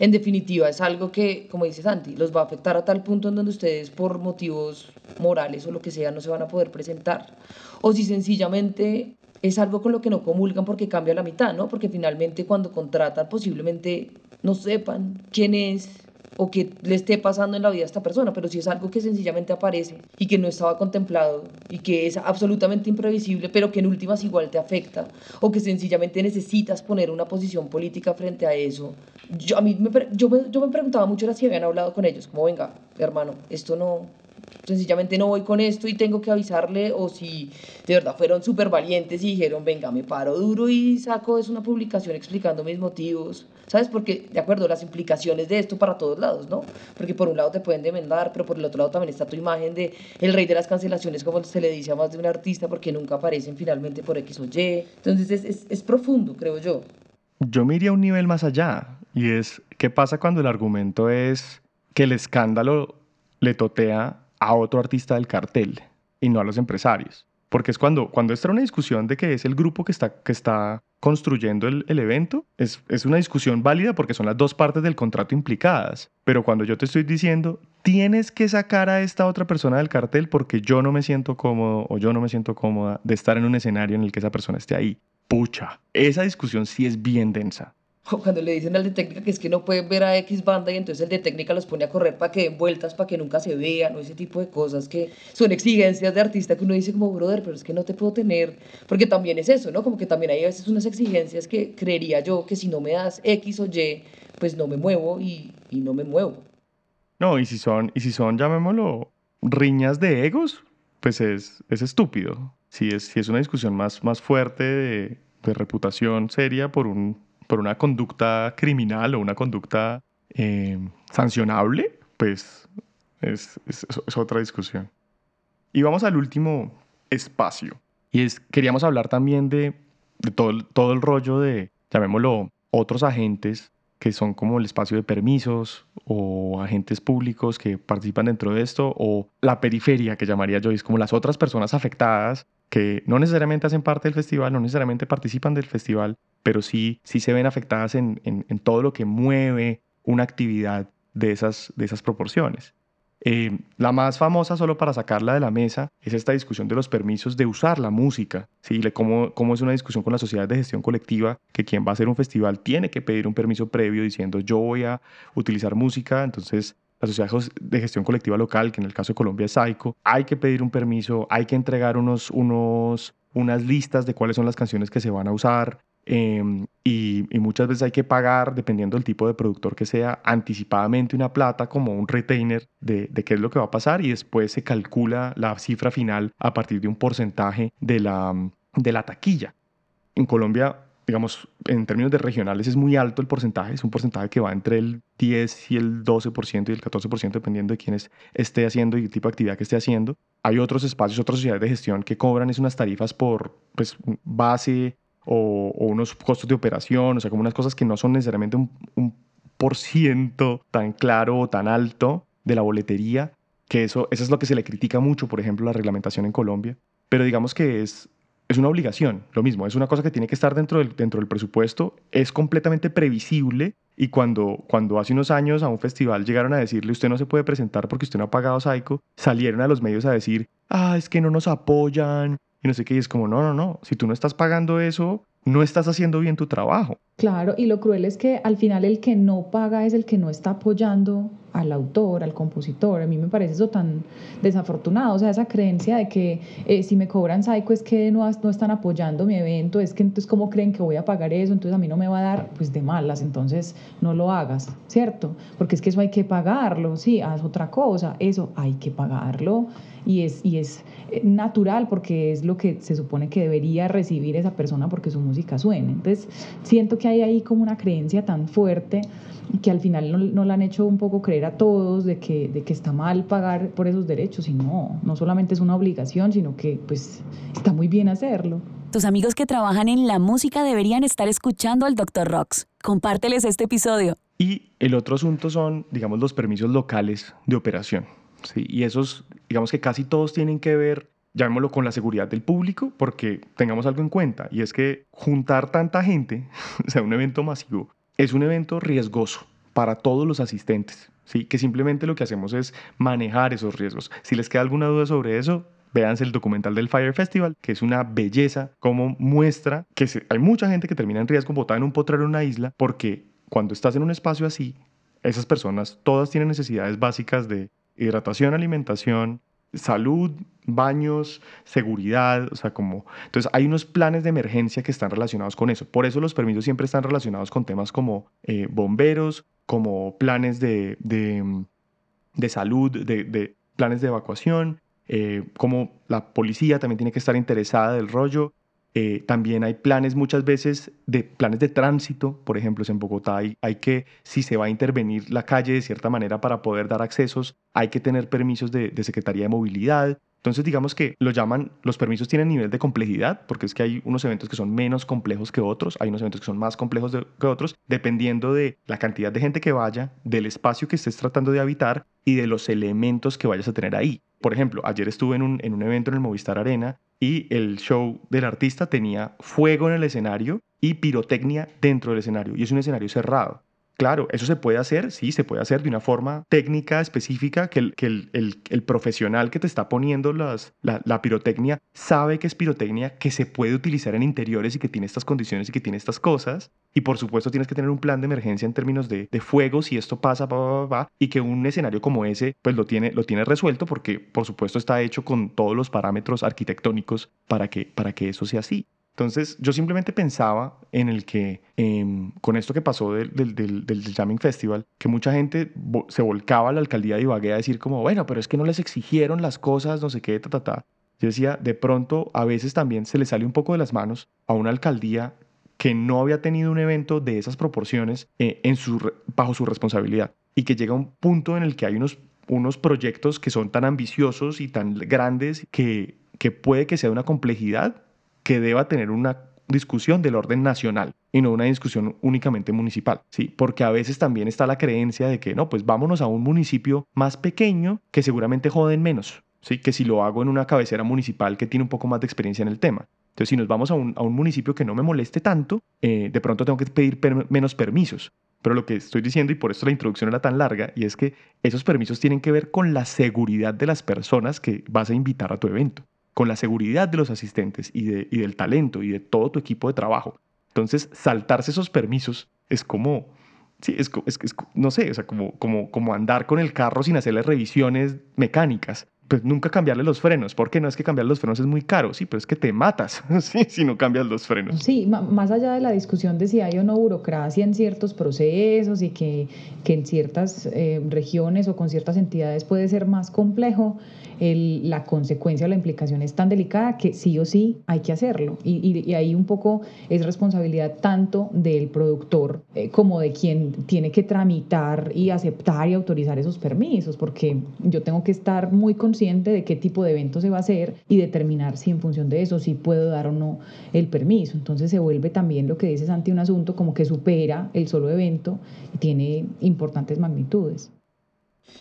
en definitiva es algo que, como dice Santi, los va a afectar a tal punto en donde ustedes por motivos morales o lo que sea no se van a poder presentar. O si sencillamente es algo con lo que no comulgan porque cambia la mitad, ¿no? Porque finalmente cuando contratan posiblemente no sepan quién es o qué le esté pasando en la vida a esta persona, pero si es algo que sencillamente aparece y que no estaba contemplado y que es absolutamente imprevisible, pero que en últimas igual te afecta, o que sencillamente necesitas poner una posición política frente a eso. Yo, a mí me, yo, me, yo me preguntaba mucho era si habían hablado con ellos, como venga, hermano, esto no, sencillamente no voy con esto y tengo que avisarle, o si de verdad fueron súper valientes y dijeron, venga, me paro duro y saco es una publicación explicando mis motivos, ¿sabes? Porque, de acuerdo, las implicaciones de esto para todos lados, ¿no? Porque por un lado te pueden demandar, pero por el otro lado también está tu imagen de el rey de las cancelaciones, como se le dice a más de un artista, porque nunca aparecen finalmente por X o Y. Entonces es, es, es profundo, creo yo. Yo me un nivel más allá, y es, ¿qué pasa cuando el argumento es que el escándalo le totea a otro artista del cartel y no a los empresarios. Porque es cuando, cuando está una discusión de que es el grupo que está, que está construyendo el, el evento, es, es, una discusión válida porque son las dos partes del contrato implicadas. Pero cuando yo te estoy diciendo, tienes que sacar a esta otra persona del cartel porque yo no me siento cómodo o yo no me siento cómoda de estar en un escenario en el que esa persona esté ahí. Pucha, esa discusión sí es bien densa. O [laughs] cuando le dicen al de técnica que es que no pueden ver a X banda y entonces el de técnica los pone a correr para que den vueltas, para que nunca se vean, o ese tipo de cosas que son exigencias de artista que uno dice como, brother, pero es que no te puedo tener, porque también es eso, ¿no? Como que también hay a veces unas exigencias que creería yo que si no me das X o Y, pues no me muevo y, y no me muevo. No, y si son, y si son, llamémoslo, riñas de egos, pues es, es estúpido. Si es, si es una discusión más, más fuerte de, de reputación seria por, un, por una conducta criminal o una conducta eh, sancionable, pues es, otra discusión. Y vamos al último espacio. Y es, queríamos hablar también de, de todo, todo el rollo de, llamémoslo, otros agentes que son como el espacio de permisos o agentes públicos que participan dentro de esto o la periferia que llamaría yo, es como las otras personas afectadas que no necesariamente hacen parte del festival, no necesariamente participan del festival, pero sí, sí se ven afectadas en, en- todo lo que mueve una actividad de esas, de esas proporciones. Eh, la más famosa, solo para sacarla de la mesa, es esta discusión de los permisos de usar la música. ¿sí? Cómo, cómo es una discusión con la sociedad de gestión colectiva que quien va a hacer un festival tiene que pedir un permiso previo diciendo yo voy a utilizar música. Entonces, la sociedad de gestión colectiva local, que en el caso de Colombia es SAICO, hay que pedir un permiso, hay que entregar unos, unos, unas listas de cuáles son las canciones que se van a usar. Eh, y, y muchas veces hay que pagar, dependiendo del tipo de productor que sea, anticipadamente una plata como un retainer de, de qué es lo que va a pasar y después se calcula la cifra final a partir de un porcentaje de la, de la taquilla. En Colombia, digamos, en términos de regionales es muy alto el porcentaje, es un porcentaje que va entre el 10 y el 12% y el 14% dependiendo de quién es- esté haciendo y el tipo de actividad que esté haciendo. Hay otros espacios, otras sociedades de gestión que cobran es unas tarifas por pues, base o, unos costos de operación, o sea, como unas cosas que no son necesariamente un, un por ciento tan claro o tan alto de la boletería, que eso, eso es lo que se le critica mucho, por ejemplo, la reglamentación en Colombia, pero digamos que es, es una obligación, lo mismo, es una cosa que tiene que estar dentro del, dentro del presupuesto, es completamente previsible y cuando, cuando hace unos años a un festival llegaron a decirle usted no se puede presentar porque usted no ha pagado Psycho, salieron a los medios a decir, ah, es que no nos apoyan y no sé qué, y es como, no, no, no, si tú no estás pagando eso, no estás haciendo bien tu trabajo. Claro, y lo cruel es que al final el que no paga es el que no está apoyando al autor, al compositor. A mí me parece eso tan desafortunado, o sea, esa creencia de que eh, si me cobran psycho es que no, no están apoyando mi evento, es que entonces cómo creen que voy a pagar eso, entonces a mí no me va a dar, pues de malas, entonces no lo hagas, ¿cierto? Porque es que eso hay que pagarlo, sí, haz otra cosa, eso hay que pagarlo y es, y es natural porque es lo que se supone que debería recibir esa persona porque su música suene. Entonces, siento que hay ahí como una creencia tan fuerte que al final no, no la han hecho un poco creer a todos de que, de que está mal pagar por esos derechos y no, no solamente es una obligación, sino que pues está muy bien hacerlo. Tus amigos que trabajan en la música deberían estar escuchando al Dr. Rox. Compárteles este episodio. Y el otro asunto son, digamos, los permisos locales de operación. ¿Sí? Y esos, digamos que casi todos tienen que ver, llamémoslo, con la seguridad del público, porque tengamos algo en cuenta, y es que juntar tanta gente, [laughs] o sea, un evento masivo, es un evento riesgoso para todos los asistentes, ¿sí? que simplemente lo que hacemos es manejar esos riesgos. Si les queda alguna duda sobre eso, véanse el documental del Fire Festival, que es una belleza, como muestra que hay mucha gente que termina en riesgo botada en un potrero en una isla, porque cuando estás en un espacio así, esas personas todas tienen necesidades básicas de hidratación, alimentación, salud, baños, seguridad, o sea, como... Entonces hay unos planes de emergencia que están relacionados con eso. Por eso los permisos siempre están relacionados con temas como eh, bomberos, como planes de, de, salud, de, de planes de evacuación, eh, como la policía también tiene que estar interesada del rollo. Eh, también hay planes muchas veces de planes de tránsito, por ejemplo, en Bogotá hay, hay que, si se va a intervenir la calle de cierta manera para poder dar accesos, hay que tener permisos de, de Secretaría de Movilidad. Entonces, digamos que lo llaman, los permisos tienen nivel de complejidad, porque es que hay unos eventos que son menos complejos que otros, hay unos eventos que son más complejos que otros, dependiendo de la cantidad de gente que vaya, del espacio que estés tratando de habitar y de los elementos que vayas a tener ahí. Por ejemplo, ayer estuve en un, en un evento en el Movistar Arena y el show del artista tenía fuego en el escenario y pirotecnia dentro del escenario, y es un escenario cerrado. Claro, eso se puede hacer, sí, se puede hacer de una forma técnica específica que el, que el, profesional que te está poniendo las, la, pirotecnia sabe que es pirotecnia, que se puede utilizar en interiores y que tiene estas condiciones y que tiene estas cosas. Y por supuesto tienes que tener un plan de emergencia en términos de, de fuego si esto pasa, va, va, y que un escenario como ese pues lo tiene, lo tiene resuelto porque por supuesto está hecho con todos los parámetros arquitectónicos para que, para que eso sea así. Entonces yo simplemente pensaba en el que em, con esto que pasó del, del, del, Jamming Festival, que mucha gente se volcaba a la alcaldía de Ibagué a decir como, bueno, pero es que no les exigieron las cosas, no sé qué, ta, ta, ta. Yo decía, de pronto a veces también se le sale un poco de las manos a una alcaldía que no había tenido un evento de esas proporciones eh, en su, bajo su responsabilidad y que llega a un punto en el que hay unos, unos proyectos que son tan ambiciosos y tan grandes que, que puede que sea una complejidad que deba tener una discusión del orden nacional y no una discusión únicamente municipal, ¿sí? Porque a veces también está la creencia de que, no, pues vámonos a un municipio más pequeño que seguramente joden menos, ¿sí? Que si lo hago en una cabecera municipal que tiene un poco más de experiencia en el tema. Entonces, si nos vamos a un, municipio que no me moleste tanto, eh, de pronto tengo que pedir menos permisos. Pero lo que estoy diciendo, y por eso la introducción era tan larga, y es que esos permisos tienen que ver con la seguridad de las personas que vas a invitar a tu evento con la seguridad de los asistentes y, de, y del talento y de todo tu equipo de trabajo. Entonces, saltarse esos permisos es como, sí, es, es, no sé, o sea, como, como, como andar con el carro sin hacerle revisiones mecánicas pues nunca cambiarle los frenos. porque no es que cambiar los frenos es muy caro? Sí, pero es que te matas [laughs] ¿sí? si no cambias los frenos. Sí, más allá de la discusión de si hay o no burocracia en ciertos procesos y que, que en ciertas eh, regiones o con ciertas entidades puede ser más complejo, la consecuencia o la implicación es tan delicada que sí o sí hay que hacerlo. Y, y, ahí un poco es responsabilidad tanto del productor eh, como de quien tiene que tramitar y aceptar y autorizar esos permisos, porque yo tengo que estar muy consciente de qué tipo de evento se va a hacer y determinar si en función de eso sí puedo dar o no el permiso. Entonces se vuelve también lo que dices ante un asunto como que supera el solo evento y tiene importantes magnitudes.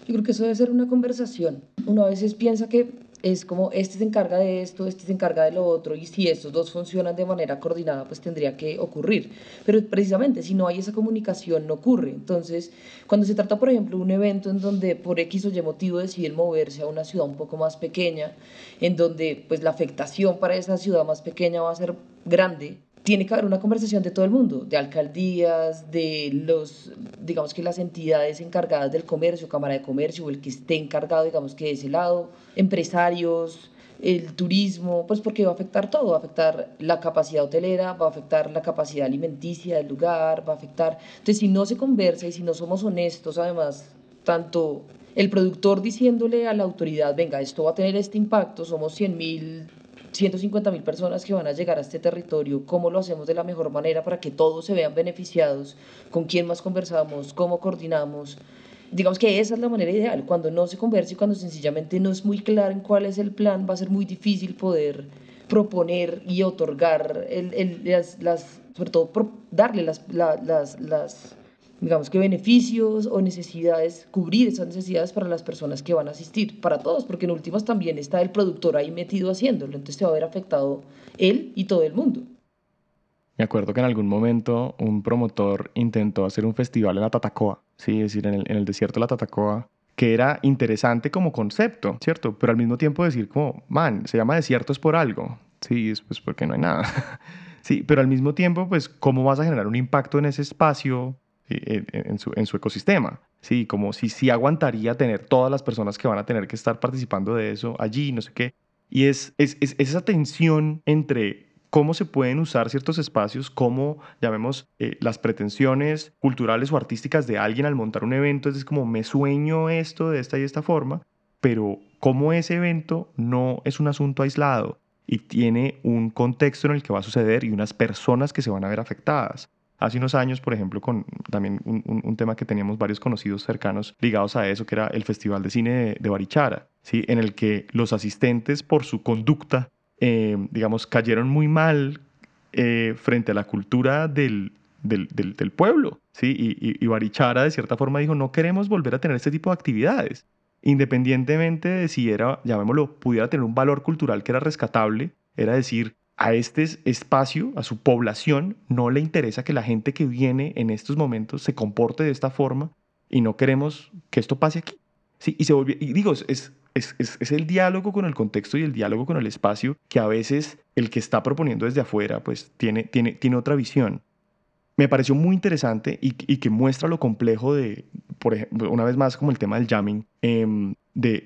Yo creo que eso debe ser una conversación. Uno a veces piensa que es como este se encarga de esto, este se encarga de lo otro, y si estos dos funcionan de manera coordinada, pues tendría que ocurrir. Pero precisamente si no hay esa comunicación, no ocurre. Entonces, cuando se trata, por ejemplo, de un evento en donde por X o Y motivo deciden moverse a una ciudad un poco más pequeña, en donde pues la afectación para esa ciudad más pequeña va a ser grande, tiene que haber una conversación de todo el mundo, de alcaldías, de los, digamos que las entidades encargadas del comercio, Cámara de Comercio, el que esté encargado, digamos que de ese lado, empresarios, el turismo, pues porque va a afectar todo, va a afectar la capacidad hotelera, va a afectar la capacidad alimenticia del lugar, va a afectar... Entonces, si no se conversa y si no somos honestos, además, tanto el productor diciéndole a la autoridad, venga, esto va a tener este impacto, somos 100 mil 150 mil personas que van a llegar a este territorio, cómo lo hacemos de la mejor manera para que todos se vean beneficiados, con quién más conversamos, cómo coordinamos. Digamos que esa es la manera ideal. Cuando no se conversa y cuando sencillamente no es muy claro en cuál es el plan, va a ser muy difícil poder proponer y otorgar las, las, sobre todo darle las, las digamos que beneficios o necesidades, cubrir esas necesidades para las personas que van a asistir, para todos, porque en últimas también está el productor ahí metido haciéndolo, entonces te va a ver afectado él y todo el mundo. Me acuerdo que en algún momento un promotor intentó hacer un festival en la Tatacoa, sí, es decir, en el, en el desierto de la Tatacoa, que era interesante como concepto, ¿cierto? Pero al mismo tiempo decir como, man, se llama desierto es por algo, sí, es pues porque no hay nada. [laughs] sí, pero al mismo tiempo, pues, ¿cómo vas a generar un impacto en ese espacio en, su, ecosistema. Sí, como si sí aguantaría tener todas las personas que van a tener que estar participando de eso allí, no sé qué. Y es esa tensión entre cómo se pueden usar ciertos espacios, cómo, llamemos, eh, las pretensiones culturales o artísticas de alguien al montar un evento, es como me sueño esto de esta y esta forma, pero cómo ese evento no es un asunto aislado y tiene un contexto en el que va a suceder y unas personas que se van a ver afectadas. Hace unos años, por ejemplo, con también un, tema que teníamos varios conocidos cercanos ligados a eso, que era el Festival de Cine de, Barichara, ¿sí? en el que los asistentes por su conducta, eh, digamos, cayeron muy mal eh, frente a la cultura del, pueblo. ¿sí? Y, y, Barichara, de cierta forma, dijo, no queremos volver a tener este tipo de actividades. Independientemente de si era, llamémoslo, pudiera tener un valor cultural que era rescatable, era decir, a este espacio, a su población, no le interesa que la gente que viene en estos momentos se comporte de esta forma y no queremos que esto pase aquí. Sí, y se volvió, y digo, es, es, es, el diálogo con el contexto y el diálogo con el espacio que a veces el que está proponiendo desde afuera pues tiene, tiene, tiene otra visión. Me pareció muy interesante y, que muestra lo complejo de, por una vez más como el tema del jamming, de,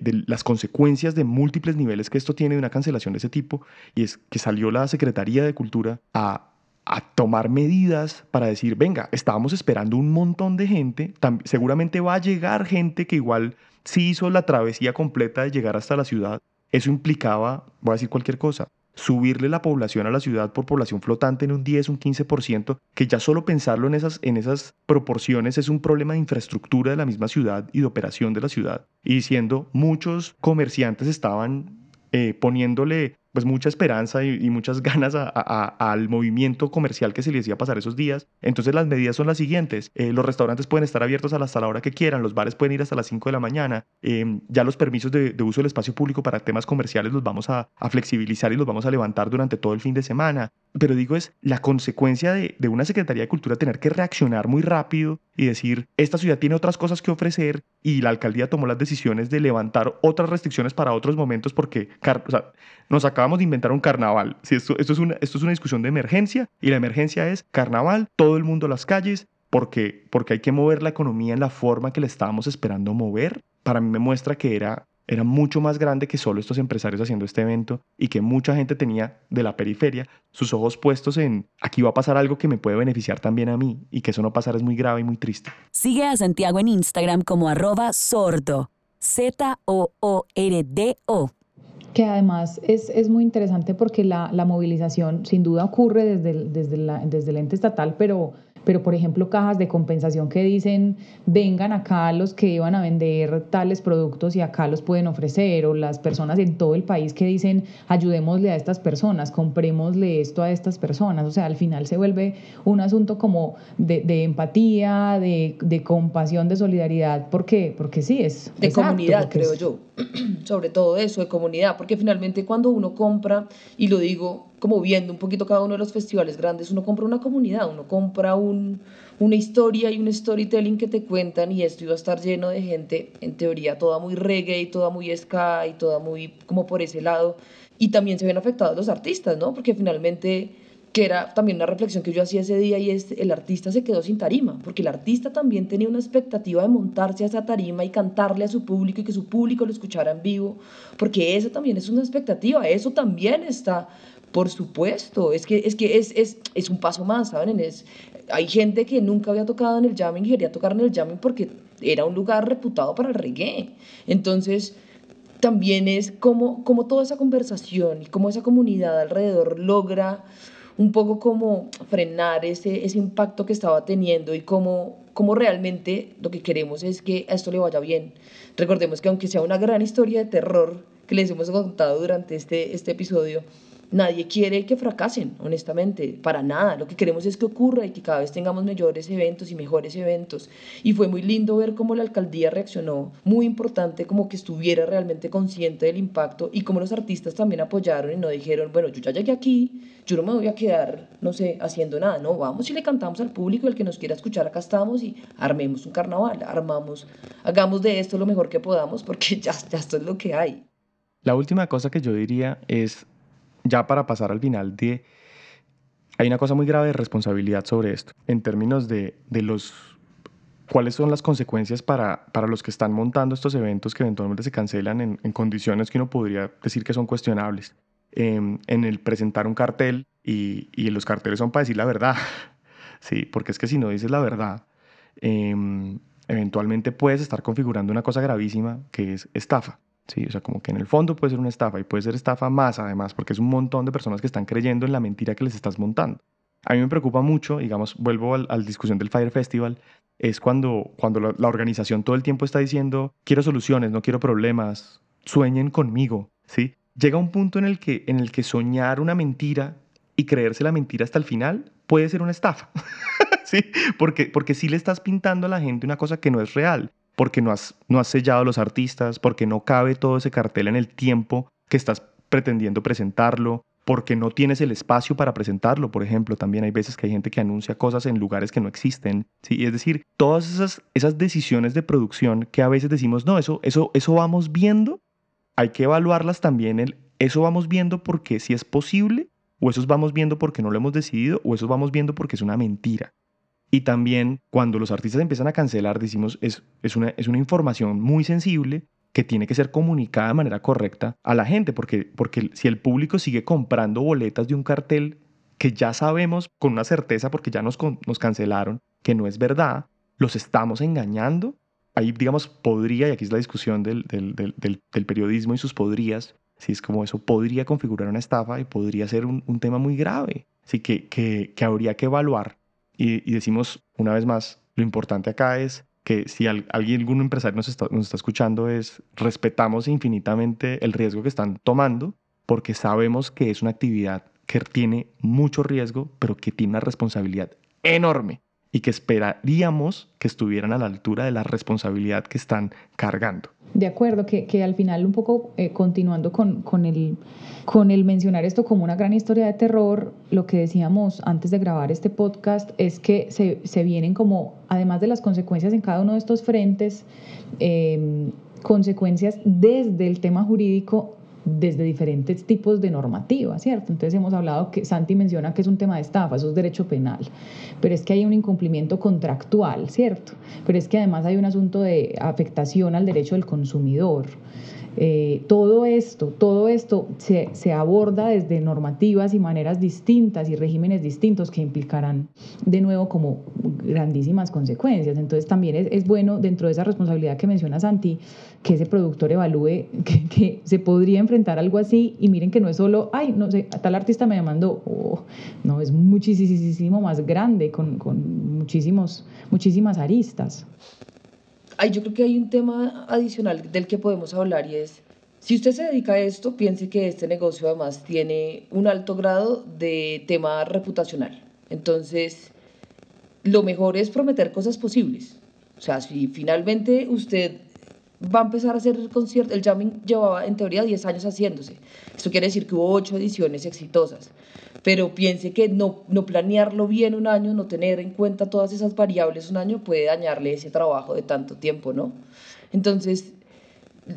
de, las consecuencias de múltiples niveles que esto tiene de una cancelación de ese tipo, y es que salió la Secretaría de Cultura a a tomar medidas para decir, venga, estábamos esperando un montón de gente, seguramente va a llegar gente que igual sí hizo la travesía completa de llegar hasta la ciudad. Eso implicaba, voy a decir cualquier cosa, subirle la población a la ciudad por población flotante en un 10, un 15%, que ya solo pensarlo en esas, en esas proporciones es un problema de infraestructura de la misma ciudad y de operación de la ciudad. Y diciendo, muchos comerciantes estaban eh, poniéndole pues mucha esperanza y, muchas [laughs] ganas al movimiento comercial que se les iba pasar esos días. Entonces las medidas son las siguientes. Eh, los restaurantes pueden estar abiertos hasta la hora que quieran, los bares pueden ir hasta las 5 de la mañana. Em, ya los permisos de, uso del espacio público para temas comerciales los vamos a, flexibilizar y los vamos a levantar durante todo el fin de semana. Pero digo, es la consecuencia de, una Secretaría de Cultura tener que reaccionar muy rápido y decir, esta ciudad tiene otras cosas que ofrecer y la alcaldía tomó las decisiones de levantar otras restricciones para otros momentos porque o sea, nos acabamos de inventar un carnaval. Si esto, esto, es una, esto es una discusión de emergencia y la emergencia es carnaval, todo el mundo a las calles, porque, porque hay que mover la economía en la forma que le estábamos esperando mover. Para mí me muestra que era era mucho más grande que solo estos empresarios haciendo este evento y que mucha gente tenía de la periferia sus ojos puestos en aquí va a pasar algo que me puede beneficiar también a mí y que eso no pasar es muy grave y muy triste. Sigue a Santiago en Instagram como arroba sordo, Z-O-O-R-D-O. Que además es, es, muy interesante porque la, la, movilización sin duda ocurre desde desde, la, desde el ente estatal, pero pero por ejemplo cajas de compensación que dicen vengan acá los que iban a vender tales productos y acá los pueden ofrecer, o las personas en todo el país que dicen ayudémosle a estas personas, comprémosle esto a estas personas, o sea, al final se vuelve un asunto como de, empatía, de, compasión, de solidaridad, ¿por qué? Porque sí es... De comunidad, creo yo, [clears throat] sobre todo eso, de comunidad, porque finalmente cuando uno compra, y lo digo como viendo un poquito cada uno de los festivales grandes, uno compra una comunidad, uno compra un, una historia y un storytelling que te cuentan y esto iba a estar lleno de gente, en teoría toda muy reggae toda muy ska y toda muy como por ese lado. Y también se ven afectados los artistas, ¿no? Porque finalmente que era también una reflexión que yo hacía ese día y el artista se quedó sin tarima, porque el artista también tenía una expectativa de montarse a esa tarima y cantarle a su público y que su público lo escuchara en vivo, porque eso también es una expectativa, eso también está por supuesto, es que es, que es, es, es un paso más, ¿saben? Es, hay gente que nunca había tocado en el jamming y quería tocar en el jamming porque era un lugar reputado para el reggae. Entonces, también es como, como toda esa conversación y cómo esa comunidad alrededor logra un poco como frenar ese, ese impacto que estaba teniendo y cómo, cómo realmente lo que queremos es que a esto le vaya bien. Recordemos que aunque sea una gran historia de terror que les hemos contado durante este, este episodio, Nadie quiere que fracasen, honestamente, para nada. Lo que queremos es que ocurra y que cada vez tengamos mayores eventos y mejores eventos. Y fue muy lindo ver cómo la alcaldía reaccionó, muy importante como que estuviera realmente consciente del impacto y cómo los artistas también apoyaron y no dijeron, bueno, yo ya llegué aquí, yo no me voy a quedar, no sé, haciendo nada, no, vamos y le cantamos al público, el que nos quiera escuchar, acá estamos y armemos un carnaval, armamos, hagamos de esto lo mejor que podamos porque ya, ya esto es lo que hay. La última cosa que yo diría es ya para pasar al final de... Hay una cosa muy grave de responsabilidad sobre esto, en términos de, de los... ¿Cuáles son las consecuencias para, para los que están montando estos eventos que eventualmente se cancelan en, en condiciones que uno podría decir que son cuestionables? Em, en el presentar un cartel y, y, los carteles son para decir la verdad, [laughs] sí, porque es que si no dices la verdad, em, eventualmente puedes estar configurando una cosa gravísima que es estafa. Sí, o sea, como que en el fondo puede ser una estafa y puede ser estafa más además, porque es un montón de personas que están creyendo en la mentira que les estás montando. A mí me preocupa mucho, digamos, vuelvo a la discusión del Fire Festival, es cuando, cuando la, la, organización todo el tiempo está diciendo, quiero soluciones, no quiero problemas, sueñen conmigo, ¿sí? Llega un punto en el que, en el que soñar una mentira y creerse la mentira hasta el final puede ser una estafa, [laughs] ¿sí? Porque, porque sí le estás pintando a la gente una cosa que no es real porque no has, no has sellado a los artistas, porque no cabe todo ese cartel en el tiempo que estás pretendiendo presentarlo, porque no tienes el espacio para presentarlo, por ejemplo. También hay veces que hay gente que anuncia cosas en lugares que no existen. ¿sí? Es decir, todas esas, esas decisiones de producción que a veces decimos, no, eso, eso, eso vamos viendo, hay que evaluarlas también. El, eso vamos viendo porque si es posible, o eso vamos viendo porque no lo hemos decidido, o eso vamos viendo porque es una mentira. Y también cuando los artistas empiezan a cancelar, decimos, es, es, una, es una información muy sensible que tiene que ser comunicada de manera correcta a la gente, porque, porque si el público sigue comprando boletas de un cartel que ya sabemos con una certeza, porque ya nos, nos cancelaron, que no es verdad, los estamos engañando. Ahí, digamos, podría, y aquí es la discusión del, del, del, periodismo y sus podrías, si es como eso podría configurar una estafa y podría ser un, un tema muy grave. Así que, que, que habría que evaluar. Y, decimos, una vez más, lo importante acá es que si alguien, algún empresario nos está, nos está escuchando es respetamos infinitamente el riesgo que están tomando porque sabemos que es una actividad que tiene mucho riesgo, pero que tiene una responsabilidad enorme y que esperaríamos que estuvieran a la altura de la responsabilidad que están cargando. De acuerdo, que, que al final un poco eh, continuando con, con, el, con el mencionar esto como una gran historia de terror, lo que decíamos antes de grabar este podcast es que se, se vienen como, además de las consecuencias en cada uno de estos frentes, eh, consecuencias desde el tema jurídico desde diferentes tipos de normativa, ¿cierto? Entonces hemos hablado que Santi menciona que es un tema de estafa, eso es derecho penal, pero es que hay un incumplimiento contractual, ¿cierto? Pero es que además hay un asunto de afectación al derecho del consumidor. Eh, todo esto, todo esto se, se, aborda desde normativas y maneras distintas y regímenes distintos que implicarán de nuevo como grandísimas consecuencias. Entonces también es, es bueno dentro de esa responsabilidad que menciona Santi, que ese productor evalúe [laughs] que, que, se podría enfrentar algo así y miren que no es solo, ay, no sé, tal artista me demandó, oh, no, es muchísimo más grande, con, con muchísimos, muchísimas aristas ay, yo creo que hay un tema adicional del que podemos hablar y es, si usted se dedica a esto, piense que este negocio además tiene un alto grado de tema reputacional. Entonces, lo mejor es prometer cosas posibles. O sea, si finalmente usted va a empezar a hacer el concierto, el jamming llevaba en teoría 10 años haciéndose. Esto quiere decir que hubo 8 ediciones exitosas pero piense que no, no planearlo bien un año, no tener en cuenta todas esas variables un año puede dañarle ese trabajo de tanto tiempo, ¿no? Entonces,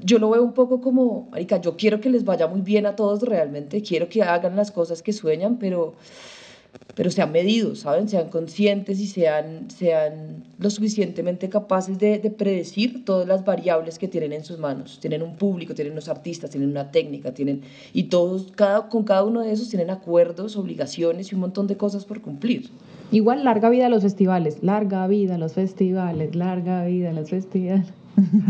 yo lo veo un poco como, marica, yo quiero que les vaya muy bien a todos realmente, quiero que hagan las cosas que sueñan, pero pero sean medidos, ¿saben? Sean conscientes y sean, sean lo suficientemente capaces de, de, predecir todas las variables que tienen en sus manos. Tienen un público, tienen unos artistas, tienen una técnica, tienen, y todos, cada, con cada uno de esos tienen acuerdos, obligaciones y un montón de cosas por cumplir. Igual larga vida a los festivales, larga vida a los festivales, larga vida a los festivales.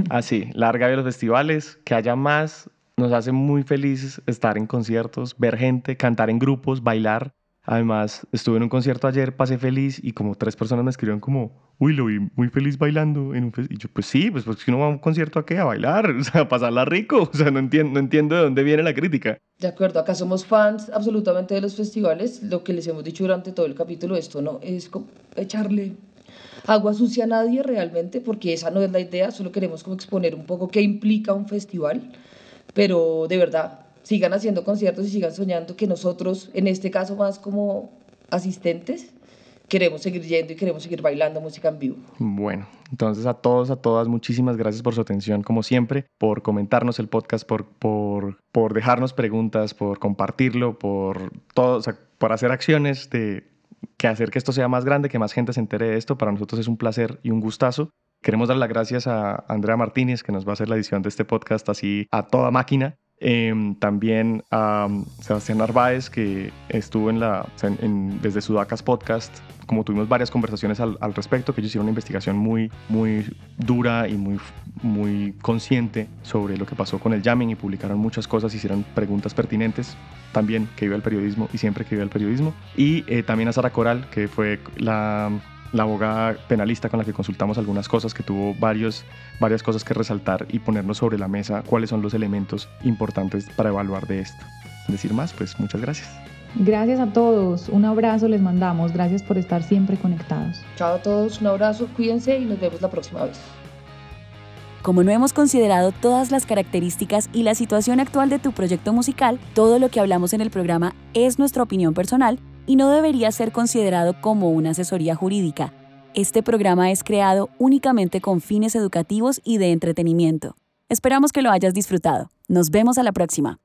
Así, [laughs] ah, larga vida a los festivales, que haya más, nos hace muy felices estar en conciertos, ver gente, cantar en grupos, bailar. Además, estuve en un concierto ayer, pasé feliz y como tres personas me escribieron como, uy, lo vi muy feliz bailando en un Y yo, pues sí, pues, pues si uno va a un concierto a qué, a bailar, [laughs] o sea, a pasarla rico, o sea, no entiendo, no entiendo de dónde viene la crítica. De acuerdo, acá somos fans absolutamente de los festivales, lo que les hemos dicho durante todo el capítulo, esto no es como echarle agua sucia a nadie realmente, porque esa no es la idea, solo queremos como exponer un poco qué implica un festival, pero de verdad, sigan haciendo conciertos y sigan soñando que nosotros, en este caso más como asistentes, queremos seguir yendo y queremos seguir bailando música en vivo. Bueno, entonces a todos, a todas, muchísimas gracias por su atención, como siempre, por comentarnos el podcast, por, por, por dejarnos preguntas, por compartirlo, por todo, por hacer acciones de que hacer que esto sea más grande, que más gente se entere de esto. Para nosotros es un placer y un gustazo. Queremos dar las gracias a Andrea Martínez, que nos va a hacer la edición de este podcast así a toda máquina. Eh, también a um, Sebastián Narváez, que estuvo en la, en, en, desde Sudacas Podcast, como tuvimos varias conversaciones al, al, respecto, que ellos hicieron una investigación muy, muy dura y muy, muy consciente sobre lo que pasó con el jamming y publicaron muchas cosas, hicieron preguntas pertinentes, también que vive el periodismo y siempre que vive el periodismo. Y eh, también a Sara Coral, que fue la la abogada penalista con la que consultamos algunas cosas, que tuvo varios, varias cosas que resaltar y ponernos sobre la mesa cuáles son los elementos importantes para evaluar de esto. Decir más, pues muchas gracias. Gracias a todos, un abrazo les mandamos, gracias por estar siempre conectados. Chao a todos, un abrazo, cuídense y nos vemos la próxima vez. Como no hemos considerado todas las características y la situación actual de tu proyecto musical, todo lo que hablamos en el programa es nuestra opinión personal y no debería ser considerado como una asesoría jurídica. Este programa es creado únicamente con fines educativos y de entretenimiento. Esperamos que lo hayas disfrutado. Nos vemos a la próxima.